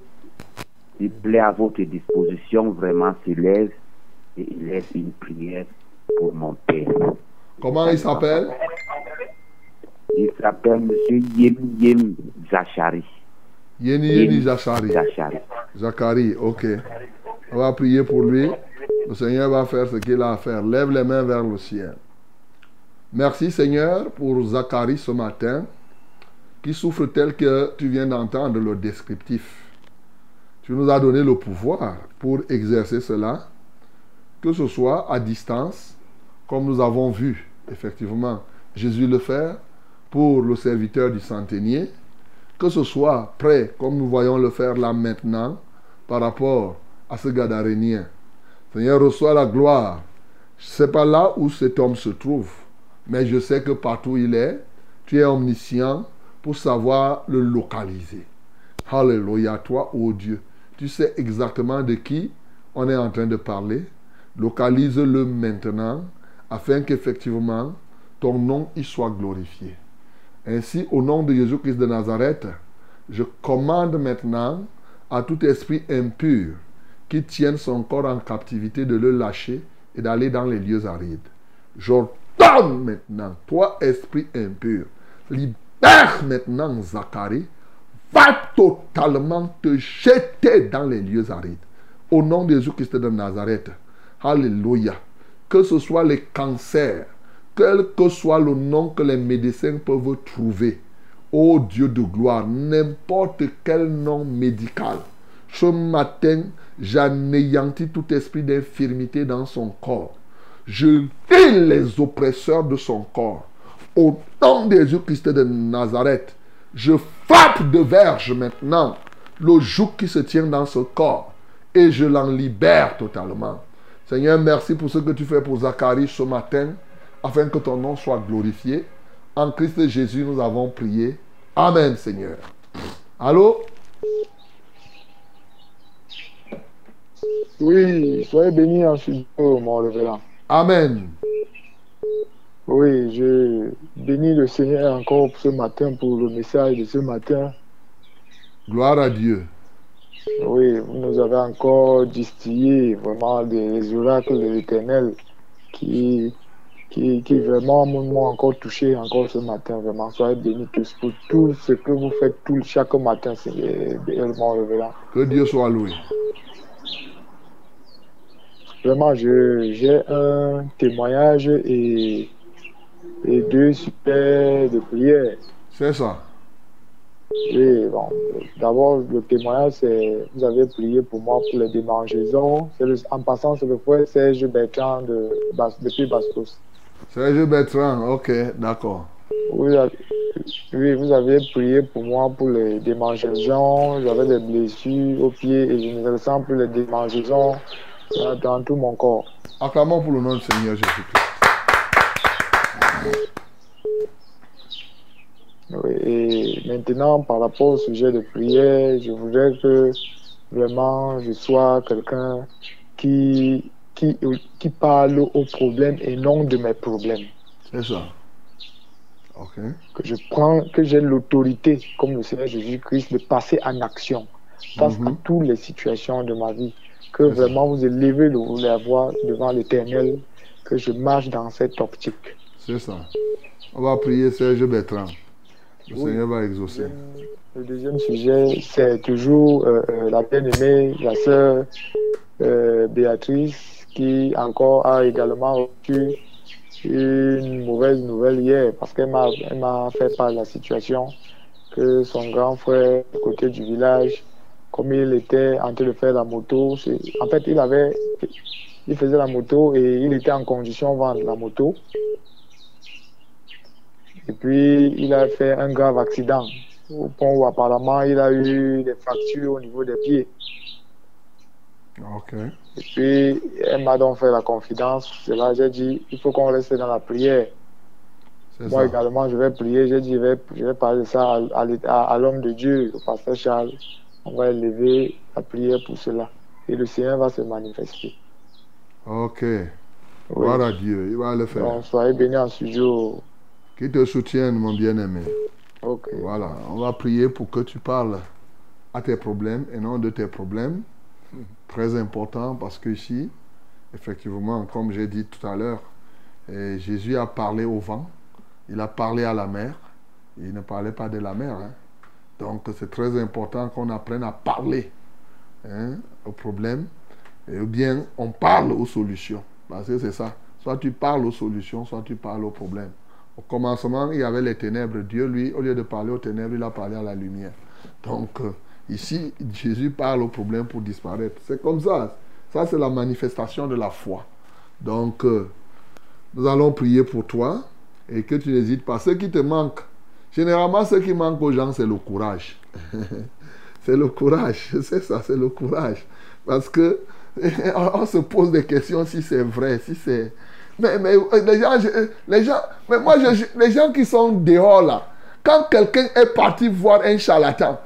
D: s'il plaît à votre disposition, vraiment se lève et il laisse une prière pour mon père.
A: Comment il s'appelle?
D: Il s'appelle Monsieur Yem Yem Zachary.
A: Yeni Yeni Zachary.
D: Zachary.
A: Zachary, ok. On va prier pour lui. Le Seigneur va faire ce qu'il a à faire. Lève les mains vers le ciel. Merci Seigneur pour Zacharie ce matin, qui souffre tel que tu viens d'entendre le descriptif. Tu nous as donné le pouvoir pour exercer cela, que ce soit à distance, comme nous avons vu effectivement Jésus le faire pour le serviteur du centenier, que ce soit prêt, comme nous voyons le faire là maintenant, par rapport à ce Gadarénien. Seigneur, reçois la gloire. Je ne sais pas là où cet homme se trouve, mais je sais que partout il est, tu es omniscient pour savoir le localiser. Alléluia, toi, ô Dieu. Tu sais exactement de qui on est en train de parler. Localise-le maintenant, afin qu'effectivement, ton nom y soit glorifié. Ainsi, au nom de Jésus-Christ de Nazareth, je commande maintenant à tout esprit impur qui tienne son corps en captivité de le lâcher et d'aller dans les lieux arides. J'ordonne maintenant, toi esprit impur, libère maintenant Zacharie, va totalement te jeter dans les lieux arides. Au nom de Jésus-Christ de Nazareth, Alléluia. Que ce soit les cancers, quel que soit le nom que les médecins peuvent trouver, ô Dieu de gloire, n'importe quel nom médical, ce matin, j'anéantis tout esprit d'infirmité dans son corps. Je lis les oppresseurs de son corps. Au nom de Jésus-Christ de Nazareth, je frappe de verge maintenant le joug qui se tient dans ce corps et je l'en libère totalement. Seigneur, merci pour ce que tu fais pour Zacharie ce matin, afin que ton nom soit glorifié. En Christ Jésus, nous avons prié. Amen, Seigneur. Allô?
E: Oui, soyez bénis en studio, mon révérend.
A: Amen.
E: Oui, je bénis le Seigneur encore pour ce matin, pour le message de ce matin.
A: Gloire à Dieu.
E: Oui, vous nous avez encore distillé vraiment des oracles de l'éternel qui, qui, qui vraiment m'ont encore touché encore ce matin. Vraiment, soyez bénis tous pour tout ce que vous faites tout, chaque matin, révérend.
A: Que Dieu soit loué.
E: Vraiment, j'ai un témoignage et, et deux super de prière.
A: C'est ça.
E: Et bon, d'abord, le témoignage, c'est vous avez prié pour moi pour les démangeaisons. C'est en passant, c'est le frère Serge Bertrand de, depuis Bastos.
A: Serge Bertrand, ok, d'accord.
E: Avez, oui, vous avez prié pour moi pour les démangeaisons. J'avais des blessures aux pieds et je ne ressens plus les démangeaisons dans, dans tout mon corps.
A: Acclamons pour le nom du Seigneur Jésus-Christ.
E: Oui, et maintenant, par rapport au sujet de prière, je voudrais que vraiment je sois quelqu'un qui, qui, qui parle aux problèmes et non de mes problèmes.
A: C'est ça. Ok.
E: Que je prends, que j'ai l'autorité, comme le Seigneur Jésus-Christ, de passer en action face à
A: Mhm.
E: toutes les situations de ma vie. Que vraiment vous élevez le- la voix devant l'éternel, que je marche dans cette optique.
A: C'est ça. On va prier Serge Bertrand. Le
E: Oui.
A: Seigneur va exaucer.
E: Le deuxième sujet, c'est toujours euh, euh, la bien-aimée, la sœur euh, Béatrice, qui encore a également reçu une mauvaise nouvelle hier, parce qu'elle m'a fait part de la situation. que son grand frère, côté du village, comme il était en train de faire la moto, en fait, il avait, il faisait la moto et il était en condition de vendre la moto. Et puis, il a fait un grave accident au point où apparemment il a eu des fractures au niveau des pieds.
A: Ok.
E: Et puis, elle m'a donc fait la confidence. C'est là j'ai dit, il faut qu'on reste dans la prière. Moi
A: ça.
E: également, je vais prier. J'ai dit, je vais, je vais parler ça à, l'homme de Dieu, au pasteur Charles. On va élever la prière pour cela. Et le Seigneur va se manifester.
A: Ok.
E: Oui.
A: Gloire à Dieu. Il va le faire.
E: Donc, soyez bénis en studio.
A: Qui te soutienne, mon bien-aimé?
E: Ok.
A: Voilà. On va prier pour que tu parles à tes problèmes et non de tes problèmes. Très important parce que ici, effectivement, comme j'ai dit tout à l'heure, eh, Jésus a parlé au vent, il a parlé à la mer, il ne parlait pas de la mer. hein. Donc c'est très important qu'on apprenne à parler hein, aux problèmes, et bien on parle aux solutions. Parce que c'est ça. Soit tu parles aux solutions, soit tu parles aux problèmes. Au commencement, il y avait les ténèbres. Dieu, lui, au lieu de parler aux ténèbres, il a parlé à la lumière. Donc, euh, ici, Jésus parle aux problèmes pour disparaître. C'est comme ça. Ça, c'est la manifestation de la foi. Donc, euh, nous allons prier pour toi et que tu n'hésites pas. Ce qui te manque, généralement, ce qui manque aux gens, c'est le courage. c'est le courage. C'est ça, c'est le courage. Parce que on se pose des questions si c'est vrai, si c'est. Mais, mais euh, les gens, je- les gens, mais moi, les gens qui sont dehors là, quand quelqu'un est parti voir un charlatan,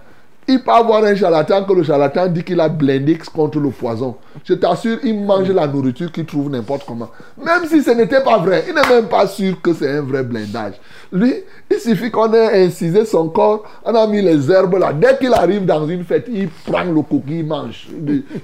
A: il part voir un charlatan que le charlatan dit qu'il a blindé contre le poison. Je t'assure, il mange la nourriture qu'il trouve n'importe comment. Même si ce n'était pas vrai, il n'est même pas sûr que c'est un vrai blindage. Lui, il suffit qu'on ait incisé son corps, on a mis les herbes là. Dès qu'il arrive dans une fête, il prend le coquille, il mange.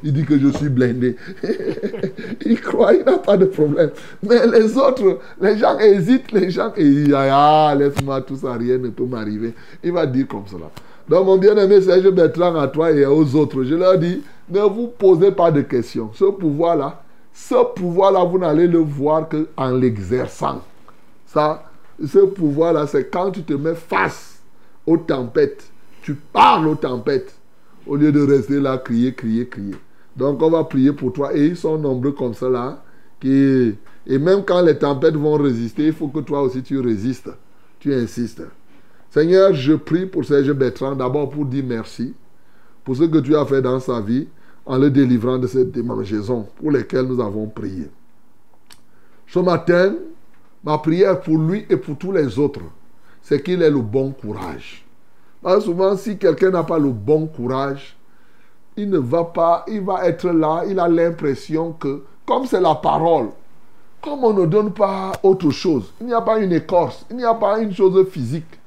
A: Il dit, que je suis blindé. il croit, il n'a pas de problème. Mais les autres, les gens hésitent, les gens hésitent. Ah, laisse-moi tout ça, rien ne peut m'arriver. Il va dire comme cela. Donc, mon bien-aimé Serge Bertrand, à toi et aux autres, je leur dis, ne vous posez pas de questions. Ce pouvoir-là, ce pouvoir-là, vous n'allez le voir qu'en l'exerçant. Ça, ce pouvoir-là, c'est quand tu te mets face aux tempêtes. Tu parles aux tempêtes au lieu de rester là, crier, crier, crier. Donc, on va prier pour toi. Et ils sont nombreux comme cela. Qui... Et même quand les tempêtes vont résister, il faut que toi aussi tu résistes. Tu insistes. Seigneur, je prie pour Serge Bertrand d'abord pour dire merci pour ce que tu as fait dans sa vie en le délivrant de cette démangeaison pour lesquelles nous avons prié. Ce matin, ma prière pour lui et pour tous les autres, c'est qu'il ait le bon courage. Parce souvent, si quelqu'un n'a pas le bon courage, il ne va pas, il va être là, il a l'impression que, comme c'est la parole, comme on ne donne pas autre chose, il n'y a pas une écorce, il n'y a pas une chose physique.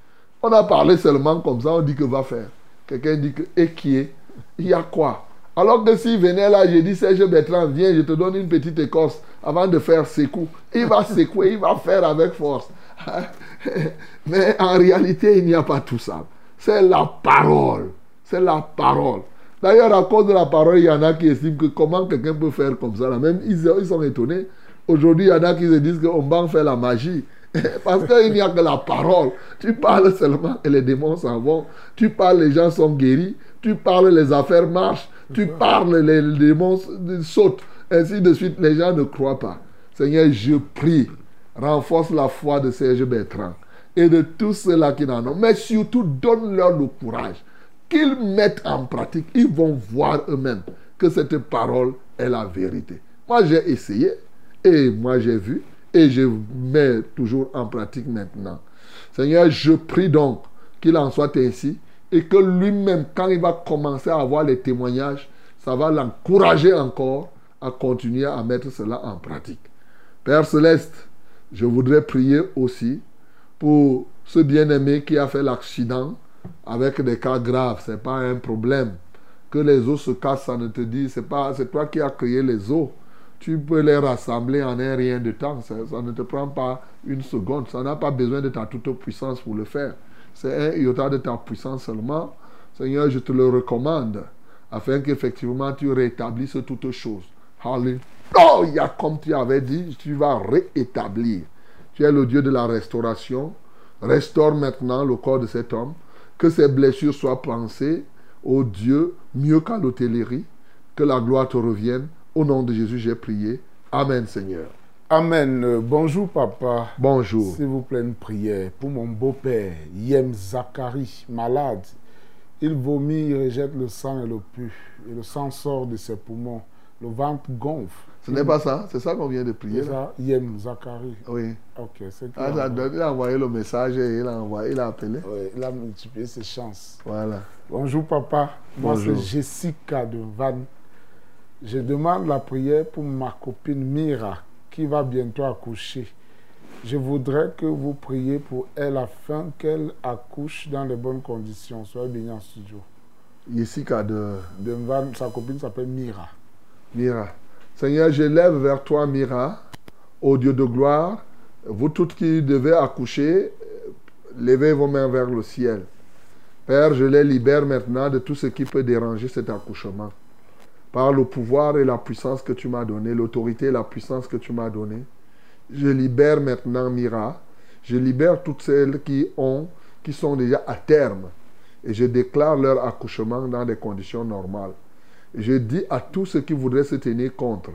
A: On a parlé seulement comme ça, on dit que va faire. Quelqu'un dit que, et qui est? Il y a quoi? Alors que s'il venait là, j'ai dit, Serge Bertrand, viens, je te donne une petite écorce avant de faire secou. Il va secouer, il va faire avec force. Mais en réalité, il n'y a pas tout ça. C'est la parole. C'est la parole. D'ailleurs, à cause de la parole, il y en a qui estiment que comment quelqu'un peut faire comme ça. Là. Même ils, sont étonnés. Aujourd'hui, il y en a qui se disent qu'on va faire la magie. Parce qu'il n'y a que la parole. Tu parles seulement et les démons s'en vont. Tu parles, les gens sont guéris. Tu parles, les affaires marchent. Tu parles, les démons sautent. Ainsi de suite, les gens ne croient pas. Seigneur, je prie, renforce la foi de Serge Bertrand et de tous ceux-là qui n'en ont. Mais surtout, donne-leur le courage. Qu'ils mettent en pratique. Ils vont voir eux-mêmes que cette parole est la vérité. Moi, j'ai essayé et moi, j'ai vu et je mets toujours en pratique maintenant. Seigneur, je prie donc qu'il en soit ainsi et que lui-même, quand il va commencer à avoir les témoignages, ça va l'encourager encore à continuer à mettre cela en pratique. Père céleste, je voudrais prier aussi pour ce bien-aimé qui a fait l'accident avec des cas graves. Ce n'est pas un problème. Que les os se cassent, ça ne te dit, c'est pas, c'est toi qui as créé les os. Tu peux les rassembler en un rien de temps. Ça, ne te prend pas une seconde. Ça n'a pas besoin de ta toute puissance pour le faire. C'est un iota de ta puissance seulement. Seigneur, je te le recommande afin qu'effectivement tu rétablisses toutes choses. Alléluia, comme tu avais dit, tu vas réétablir. Tu es le Dieu de la restauration. Restaure maintenant le corps de cet homme Que ces blessures soient pensées, ô Dieu, mieux qu'à l'hôtellerie. Que la gloire te revienne. Au nom de Jésus, j'ai prié. Amen, Seigneur.
F: Amen. Euh, Bonjour, papa.
A: Bonjour.
F: S'il vous plaît, une prière pour mon beau-père, Yem Zachary, malade. Il vomit, il rejette le sang et le pu. Et le sang sort de ses poumons. Le ventre gonfle.
A: Ce n'est pas ça, c'est ça qu'on vient de prier.
F: C'est ça, Yem Zachary.
A: Oui.
F: Ok, c'est
A: Ah, il a envoyé le message et il a, envoyé, il a appelé.
F: Ouais, il a multiplié ses chances.
A: Voilà.
F: Bonjour papa, moi
A: Bonjour.
F: c'est Jessica de Vannes. Je demande la prière pour ma copine Mira qui va bientôt accoucher. Je voudrais que vous priez pour elle afin qu'elle accouche dans les bonnes conditions. Soyez bénis en studio.
A: Jessica de
F: De sa copine s'appelle Mira.
A: Mira. Seigneur, je lève vers toi, Mira, ô Dieu de gloire. Vous toutes qui devez accoucher, levez vos mains vers le ciel. Père, je les libère maintenant de tout ce qui peut déranger cet accouchement. Par le pouvoir et la puissance que tu m'as donné, l'autorité et la puissance que tu m'as donné, je libère maintenant Mira. Je libère toutes celles qui ont, qui sont déjà à terme. Et je déclare leur accouchement dans des conditions normales. Je dis à tous ceux qui voudraient se tenir contre,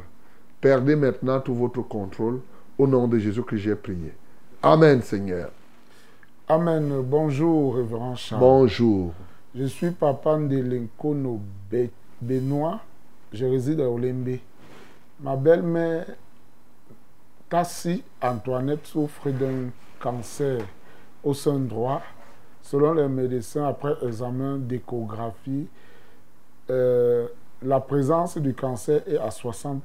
A: perdez maintenant tout votre contrôle. Au nom de Jésus que j'ai prié. Amen, Seigneur.
F: Amen. Bonjour, révérend Charles.
A: Bonjour.
F: Je suis papa de Lenkono Be- Benoît. Je réside à Olembe. Ma belle-mère, Tassi Antoinette, souffre d'un cancer au sein droit. Selon les médecins, après examen d'échographie, euh, la présence du cancer est à 60%.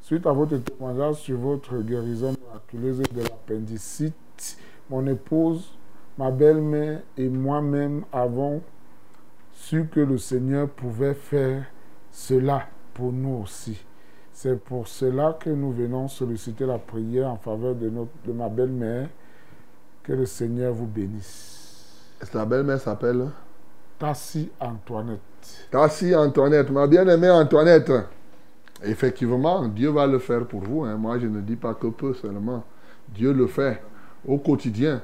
F: Suite à votre témoignage sur votre guérison miraculeuse de l'appendicite, mon épouse, ma belle-mère et moi-même avons su que le Seigneur pouvait faire cela pour nous aussi. C'est pour cela que nous venons solliciter la prière en faveur de, notre, de ma belle-mère. Que le Seigneur vous bénisse.
A: Ta belle-mère s'appelle?
F: Tassi Antoinette.
A: Tassi Antoinette, ma bien-aimée Antoinette. Effectivement, Dieu va le faire pour vous. hein. Moi, je ne dis pas que peu seulement. Dieu le fait au quotidien.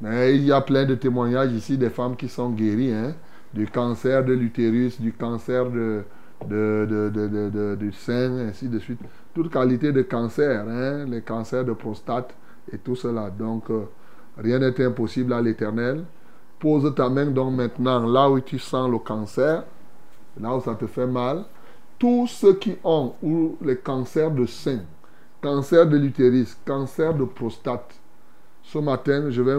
A: Mais il y a plein de témoignages ici des femmes qui sont guéries hein, du cancer de l'utérus, du cancer de, de, de- de- du sein, ainsi de suite. Toute qualité de cancer, hein, les cancers de prostate et tout cela. Donc, euh, rien n'est impossible à l'éternel. Pose ta main donc maintenant là où tu sens le cancer, là où ça te fait mal. Tous ceux qui ont ou les cancers de sein, cancer de l'utérus, cancer de prostate, ce matin, je vais,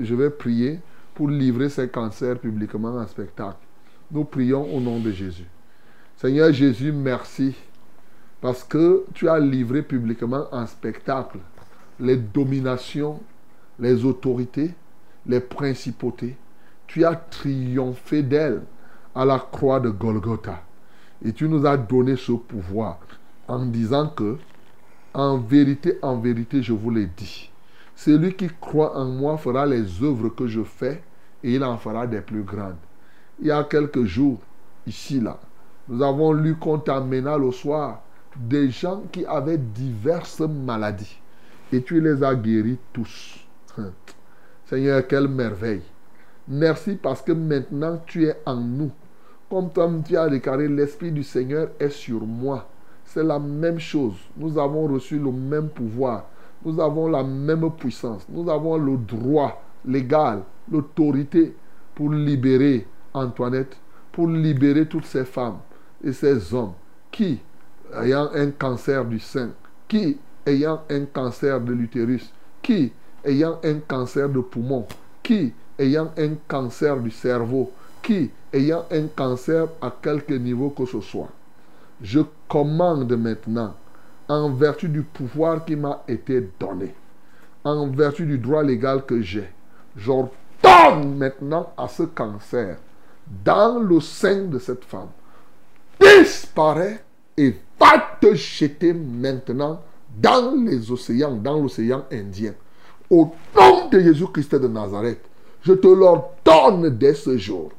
A: je vais prier pour livrer ces cancers publiquement en spectacle. Nous prions au nom de Jésus. Seigneur Jésus, merci parce que tu as livré publiquement en spectacle les dominations, les autorités, les principautés. Tu as triomphé d'elles à la croix de Golgotha. Et tu nous as donné ce pouvoir en disant que, en vérité, en vérité, je vous l'ai dit, celui qui croit en moi fera les œuvres que je fais et il en fera des plus grandes. Il y a quelques jours, ici, là, nous avons lu qu'on t'amena le soir des gens qui avaient diverses maladies et tu les as guéris tous. Seigneur, quelle merveille. Merci parce que maintenant tu es en nous. Comme toi tu as déclaré, l'Esprit du Seigneur est sur moi. C'est la même chose. Nous avons reçu le même pouvoir. Nous avons la même puissance. Nous avons le droit légal, l'autorité pour libérer Antoinette, pour libérer toutes ces femmes et ces hommes qui, ayant un cancer du sein, qui, ayant un cancer de l'utérus, qui, ayant un cancer de poumon, qui, ayant un cancer du cerveau, qui, ayant un cancer à quelque niveau que ce soit, je commande maintenant, en vertu du pouvoir qui m'a été donné, en vertu du droit légal que j'ai, j'ordonne maintenant à ce cancer, dans le sein de cette femme, disparaît et va te jeter maintenant dans les océans, dans l'océan Indien. Au nom de Jésus-Christ de Nazareth, je te l'ordonne dès ce jour.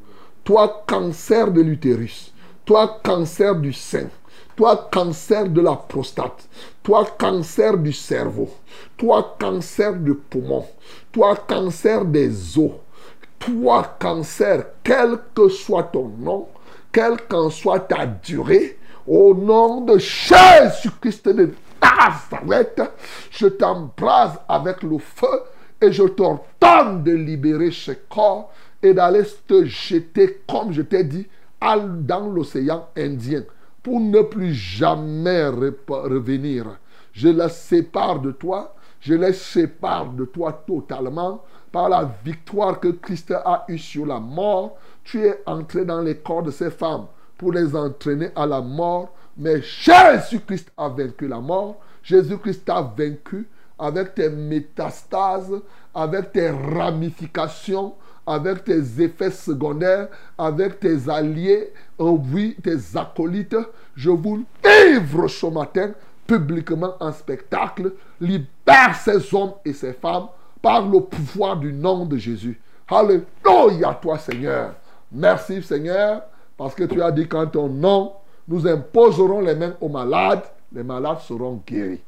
A: Toi, cancer de l'utérus, toi, cancer du sein, toi, cancer de la prostate, toi, cancer du cerveau, toi, cancer du poumon, toi, cancer des os, toi, cancer, quel que soit ton nom, quelle qu'en soit ta durée, au nom de Jésus-Christ de Nazareth, je t'embrase avec le feu et je t'ordonne de libérer ce corps et d'aller te jeter, comme je t'ai dit, dans l'océan Indien pour ne plus jamais revenir. Je la sépare de toi, je les sépare de toi totalement par la victoire que Christ a eue sur la mort. Tu es entré dans les corps de ces femmes pour les entraîner à la mort, mais Jésus-Christ a vaincu la mort. Jésus-Christ a vaincu avec tes métastases, avec tes ramifications, avec tes effets secondaires, avec tes alliés, oh oui, tes acolytes. Je vous livre ce matin publiquement en spectacle. Libère ces hommes et ces femmes par le pouvoir du nom de Jésus. Alléluia toi Seigneur. Merci Seigneur parce que tu as dit qu'en ton nom, nous imposerons les mains aux malades, les malades seront guéris.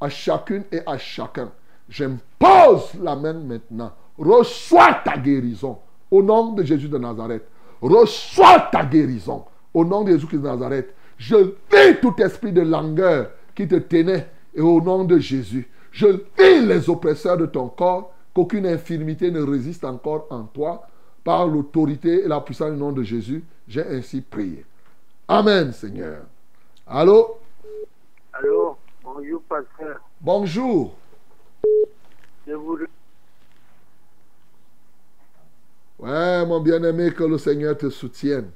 A: À chacune et à chacun, j'impose la main maintenant. Reçois ta guérison au nom de Jésus de Nazareth. Reçois ta guérison au nom de Jésus-Christ de Nazareth. Je vis tout esprit de langueur qui te tenait et au nom de Jésus. Je vis les oppresseurs de ton corps, qu'aucune infirmité ne résiste encore en toi. Par l'autorité et la puissance du nom de Jésus, j'ai ainsi prié. Amen, Seigneur. Allô?
G: Allô, bonjour pasteur.
A: Bonjour.
G: Je vous
A: Ouais, mon bien-aimé, que le Seigneur te soutienne.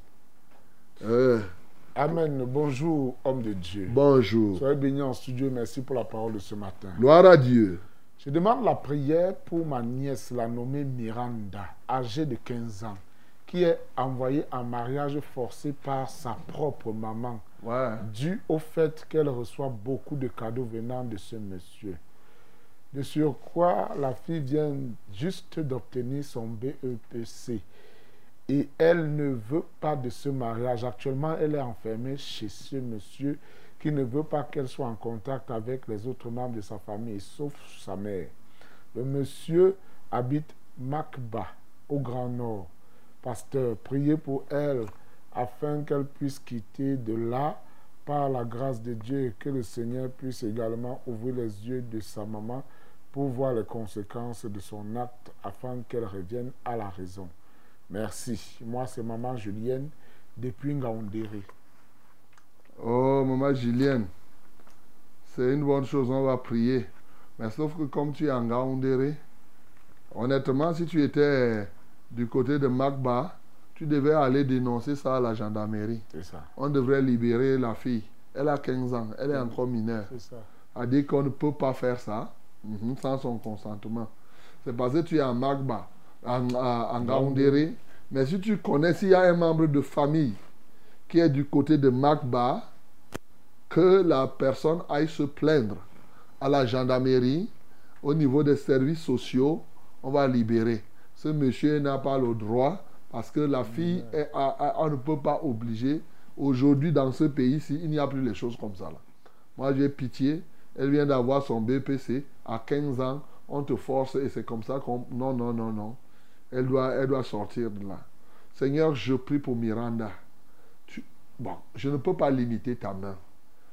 A: Euh,
F: Amen. Bonjour, homme de Dieu.
A: bonjour.
F: Soyez bénis en studio. Merci pour la parole de ce matin.
A: Gloire à Dieu.
F: Je demande la prière pour ma nièce, la nommée Miranda, âgée de 15 ans, qui est envoyée en mariage forcé par sa propre maman,
A: Ouais.
F: dû au fait qu'elle reçoit beaucoup de cadeaux venant de ce monsieur. De surcroît, la fille vient juste d'obtenir son BEPC et elle ne veut pas de ce mariage. Actuellement, elle est enfermée chez ce monsieur qui ne veut pas qu'elle soit en contact avec les autres membres de sa famille, sauf sa mère. Le monsieur habite Macba, au Grand Nord. Pasteur, priez pour elle afin qu'elle puisse quitter de là par la grâce de Dieu et que le Seigneur puisse également ouvrir les yeux de sa maman pour voir les conséquences de son acte afin qu'elle revienne à la raison. Merci. Moi, c'est maman Julienne depuis Ngaoundéré.
A: Oh, maman Julienne, c'est une bonne chose, on va prier. Mais sauf que comme tu es en Gaoundéré, honnêtement, si tu étais du côté de Magba, tu devais aller dénoncer ça à la gendarmerie.
F: C'est ça.
A: On devrait libérer la fille. Elle a 15 ans, elle est encore mineure.
F: C'est ça.
A: a dit qu'on ne peut pas faire ça mhm, sans son consentement. C'est parce que tu es en Magba, en, en, en Gaoundéré. Mais si tu connais, s'il y a un membre de famille qui est du côté de Magba, que la personne aille se plaindre à la gendarmerie, au niveau des services sociaux, on va libérer. Ce monsieur n'a pas le droit parce que la fille, est- a- a- on ne peut pas obliger. Aujourd'hui, dans ce pays-ci, il n'y a plus les choses comme ça. Là. Moi, j'ai pitié. Elle vient d'avoir son BPC à 15 ans. On te force et c'est comme ça qu'on... Non, non, non, non. Elle doit, elle doit sortir de là. Seigneur, je prie pour Miranda. Bon, je ne peux pas limiter ta main.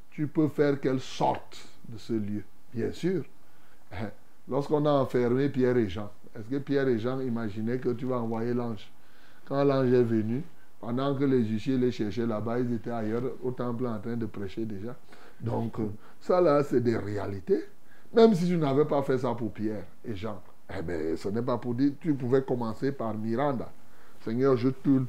A: Tu peux faire qu'elle sorte de ce lieu. Bien sûr. Hein. Lorsqu'on a enfermé Pierre et Jean, est-ce que Pierre et Jean imaginaient que tu vas envoyer l'ange? Quand l'ange est venu, pendant que les huissiers les cherchaient là-bas, ils étaient ailleurs au temple en train de prêcher déjà. Donc, euh, ça là, c'est des réalités. Même si tu n'avais pas fait ça pour Pierre et Jean, eh bien, ce n'est pas pour dire, tu pouvais commencer par Miranda. Seigneur, je te loue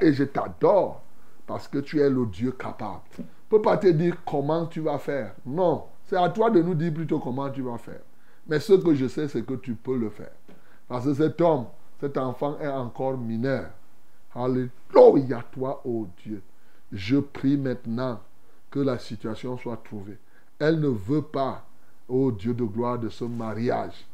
A: et je t'adore parce que tu es le Dieu capable. Je ne peux pas te dire comment tu vas faire. Non, c'est à toi de nous dire plutôt comment tu vas faire. Mais ce que je sais, c'est que tu peux le faire. Parce que cet homme, cet enfant est encore mineur. Alléluia toi, ô Dieu. Je prie maintenant que la situation soit trouvée. Elle ne veut pas, ô Dieu de gloire, de ce mariage.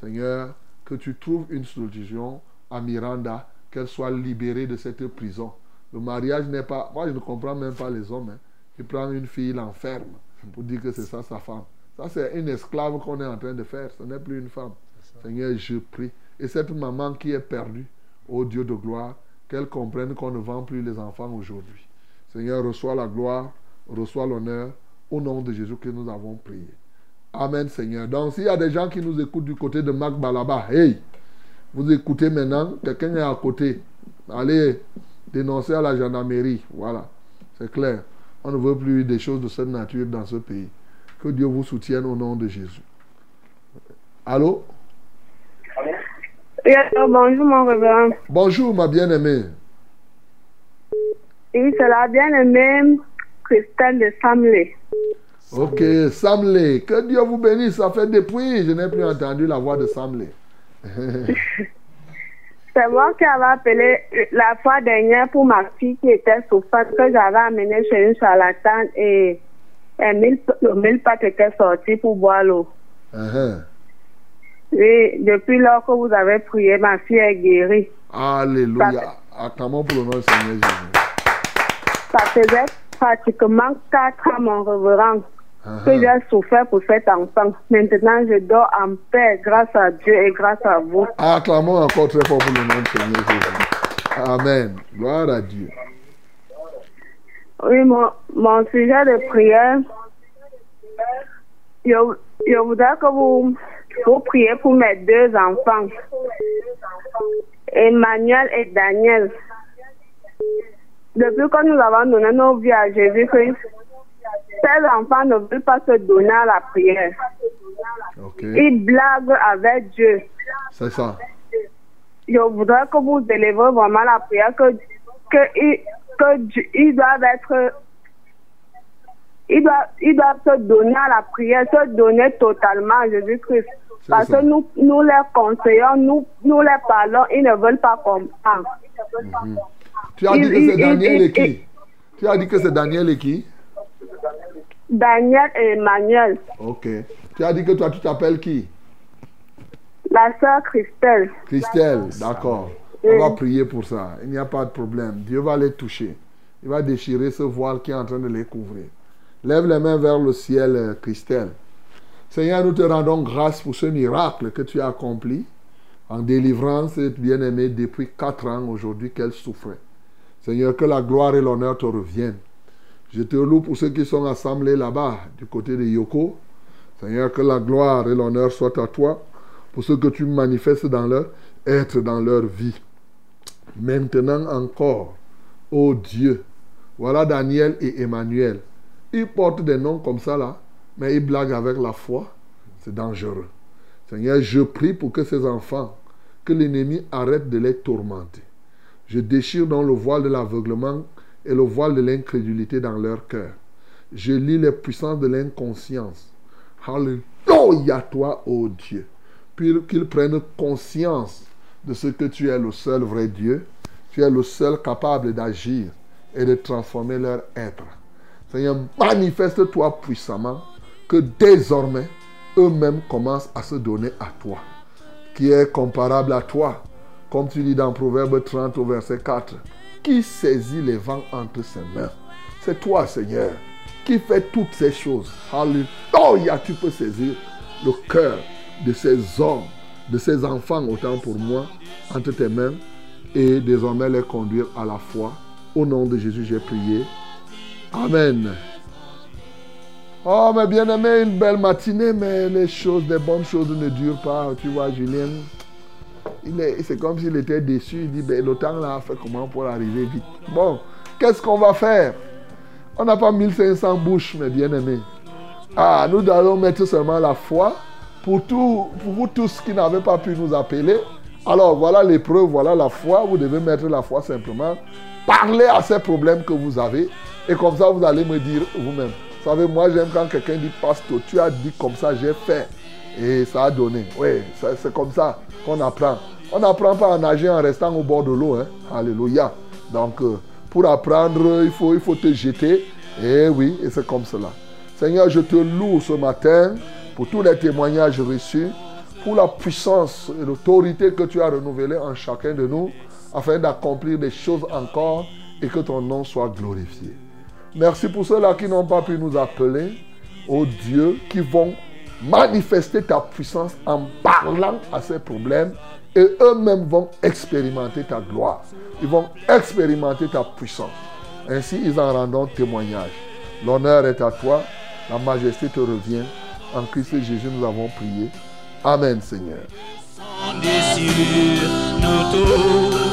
A: Seigneur, que tu trouves une solution à Miranda, qu'elle soit libérée de cette prison. Le mariage n'est pas... Moi, je ne comprends même pas les hommes. Hein. Ils prennent une fille, ils l'enferment pour dire que c'est ça sa femme. Ça, c'est une esclave qu'on est en train de faire. Ce n'est plus une femme. Seigneur, je prie. Et cette maman qui est perdue, ô Dieu de gloire, qu'elles comprennent qu'on ne vend plus les enfants aujourd'hui. Seigneur, reçois la gloire, reçois l'honneur, au nom de Jésus que nous avons prié. Amen, Seigneur. Donc, s'il y a des gens qui nous écoutent du côté de Mac Balaba, hey, vous écoutez maintenant, quelqu'un est à côté. Allez dénoncer à la gendarmerie. Voilà, c'est clair. On ne veut plus des choses de cette nature dans ce pays. Que Dieu vous soutienne au nom de Jésus. Allô?
C: Oui, alors, bonjour mon révérend.
A: Bonjour, ma bien-aimée.
C: Oui, c'est la bien-aimée Christelle de Samley.
A: Ok, Samley. Que Dieu vous bénisse. Ça fait depuis, je n'ai plus entendu la voix de Samley.
C: C'est moi qui avais appelé la fois dernière pour ma fille qui était souffrante, que j'avais amenée chez une charlatane et et mille, le mille pattes était sorti pour boire l'eau.
A: Uh-huh.
C: Oui, depuis lors que vous avez prié, ma fille est guérie.
A: Alléluia. Acclamons pour le nom du Seigneur Jésus.
C: Ça faisait pratiquement quatre ans, mon révérend, que
A: Uh-huh.
C: j'ai souffert pour cet enfant. Maintenant, je dors en paix grâce à Dieu et grâce à vous.
A: Acclamons encore très fort pour le nom du Seigneur Jésus. Amen. Gloire à Dieu.
C: Oui, mon, mon sujet de prière, je, je voudrais que vous, vous priez pour mes deux enfants, Emmanuel et Daniel. Depuis que nous avons donné nos vies à Jésus-Christ, ces enfants ne veulent pas se donner à la prière.
A: Ok.
C: Ils blaguent avec Dieu.
A: C'est ça.
C: Je voudrais que vous délivrez vraiment la prière, que, que, ils, que Dieu- être. Ils doivent, ils doivent se donner à la prière, se donner totalement à Jésus-Christ. Parce
A: ça.
C: que nous, nous les conseillons, nous, nous les parlons, ils ne veulent pas comprendre.
A: Tu as dit
C: Il-
A: que c'est
C: il-
A: Daniel
C: il-
A: et qui Tu as dit que c'est Daniel et qui?
C: Daniel et Emmanuel,
A: Ok. Tu as dit que toi, tu t'appelles qui?
C: La sœur Christelle.
A: Christelle, d'accord.
C: Oui.
A: On va prier pour ça. Il n'y a pas de problème. Dieu va les toucher. Il va déchirer ce voile qui est en train de les couvrir. Lève les mains vers le ciel, euh, Christelle. Seigneur, nous te rendons grâce pour ce miracle que tu as accompli en délivrant cette bien-aimée depuis quatre ans aujourd'hui qu'elle souffrait. Seigneur, que la gloire et l'honneur te reviennent. Je te loue pour ceux qui sont assemblés là-bas, du côté de Yoko. Seigneur, que la gloire et l'honneur soient à toi pour ce que tu manifestes dans leur être, dans leur vie. Maintenant encore, ô Dieu, voilà Daniel et Emmanuel. Ils portent des noms comme ça là, mais ils blaguent avec la foi. C'est dangereux. Seigneur, je prie pour que ces enfants, que l'ennemi arrête de les tourmenter. Je déchire donc le voile de l'aveuglement et le voile de l'incrédulité dans leur cœur. Je lis les puissances de l'inconscience. Alléluia toi, ô Dieu. Puis qu'ils prennent conscience de ce que tu es le seul vrai Dieu. Tu es le seul capable d'agir et de transformer leur être. Seigneur, manifeste-toi puissamment que désormais, eux-mêmes commencent à se donner à toi, qui est comparable à toi. Comme tu dis dans Proverbe 30 au verset 4, qui saisit les vents entre ses mains? C'est toi, Seigneur, qui fais toutes ces choses. Alléluia, tu peux saisir le cœur de ces hommes, de ces enfants, autant pour moi, entre tes mains, et désormais les conduire à la foi. Au nom de Jésus, j'ai prié. Amen. Oh, mes bien-aimés, une belle matinée, mais les choses, les bonnes choses ne durent pas. Tu vois, Julien, c'est comme s'il était déçu. Il dit, ben, le temps là, fait comment pour arriver vite? Bon, qu'est-ce qu'on va faire? On n'a pas 1500 bouches, mes bien-aimés. Ah, nous allons mettre seulement la foi pour, pour vous tous qui n'avez pas pu nous appeler. Alors, voilà l'épreuve, voilà la foi. Vous devez mettre la foi simplement. Parlez à ces problèmes que vous avez. Et comme ça, vous allez me dire vous-même. Vous savez, moi, j'aime quand quelqu'un dit, Pasteur, tu as dit comme ça, j'ai fait. Et ça a donné. Oui, c'est comme ça qu'on apprend. On n'apprend pas à nager en restant au bord de l'eau. Hein. Alléluia. Donc, euh, pour apprendre, il faut, il faut te jeter. Et oui, et c'est comme cela. Seigneur, je te loue ce matin pour tous les témoignages reçus, pour la puissance et l'autorité que tu as renouvelée en chacun de nous, afin d'accomplir des choses encore et que ton nom soit glorifié. Merci pour ceux-là qui n'ont pas pu nous appeler, ô Dieu, qui vont manifester ta puissance en parlant à ces problèmes Et eux-mêmes vont expérimenter ta gloire. Ils vont expérimenter ta puissance. Ainsi, ils en rendront témoignage. L'honneur est à toi. La majesté te revient. En Christ Jésus, nous avons prié. Amen, Seigneur.
B: Nous tous.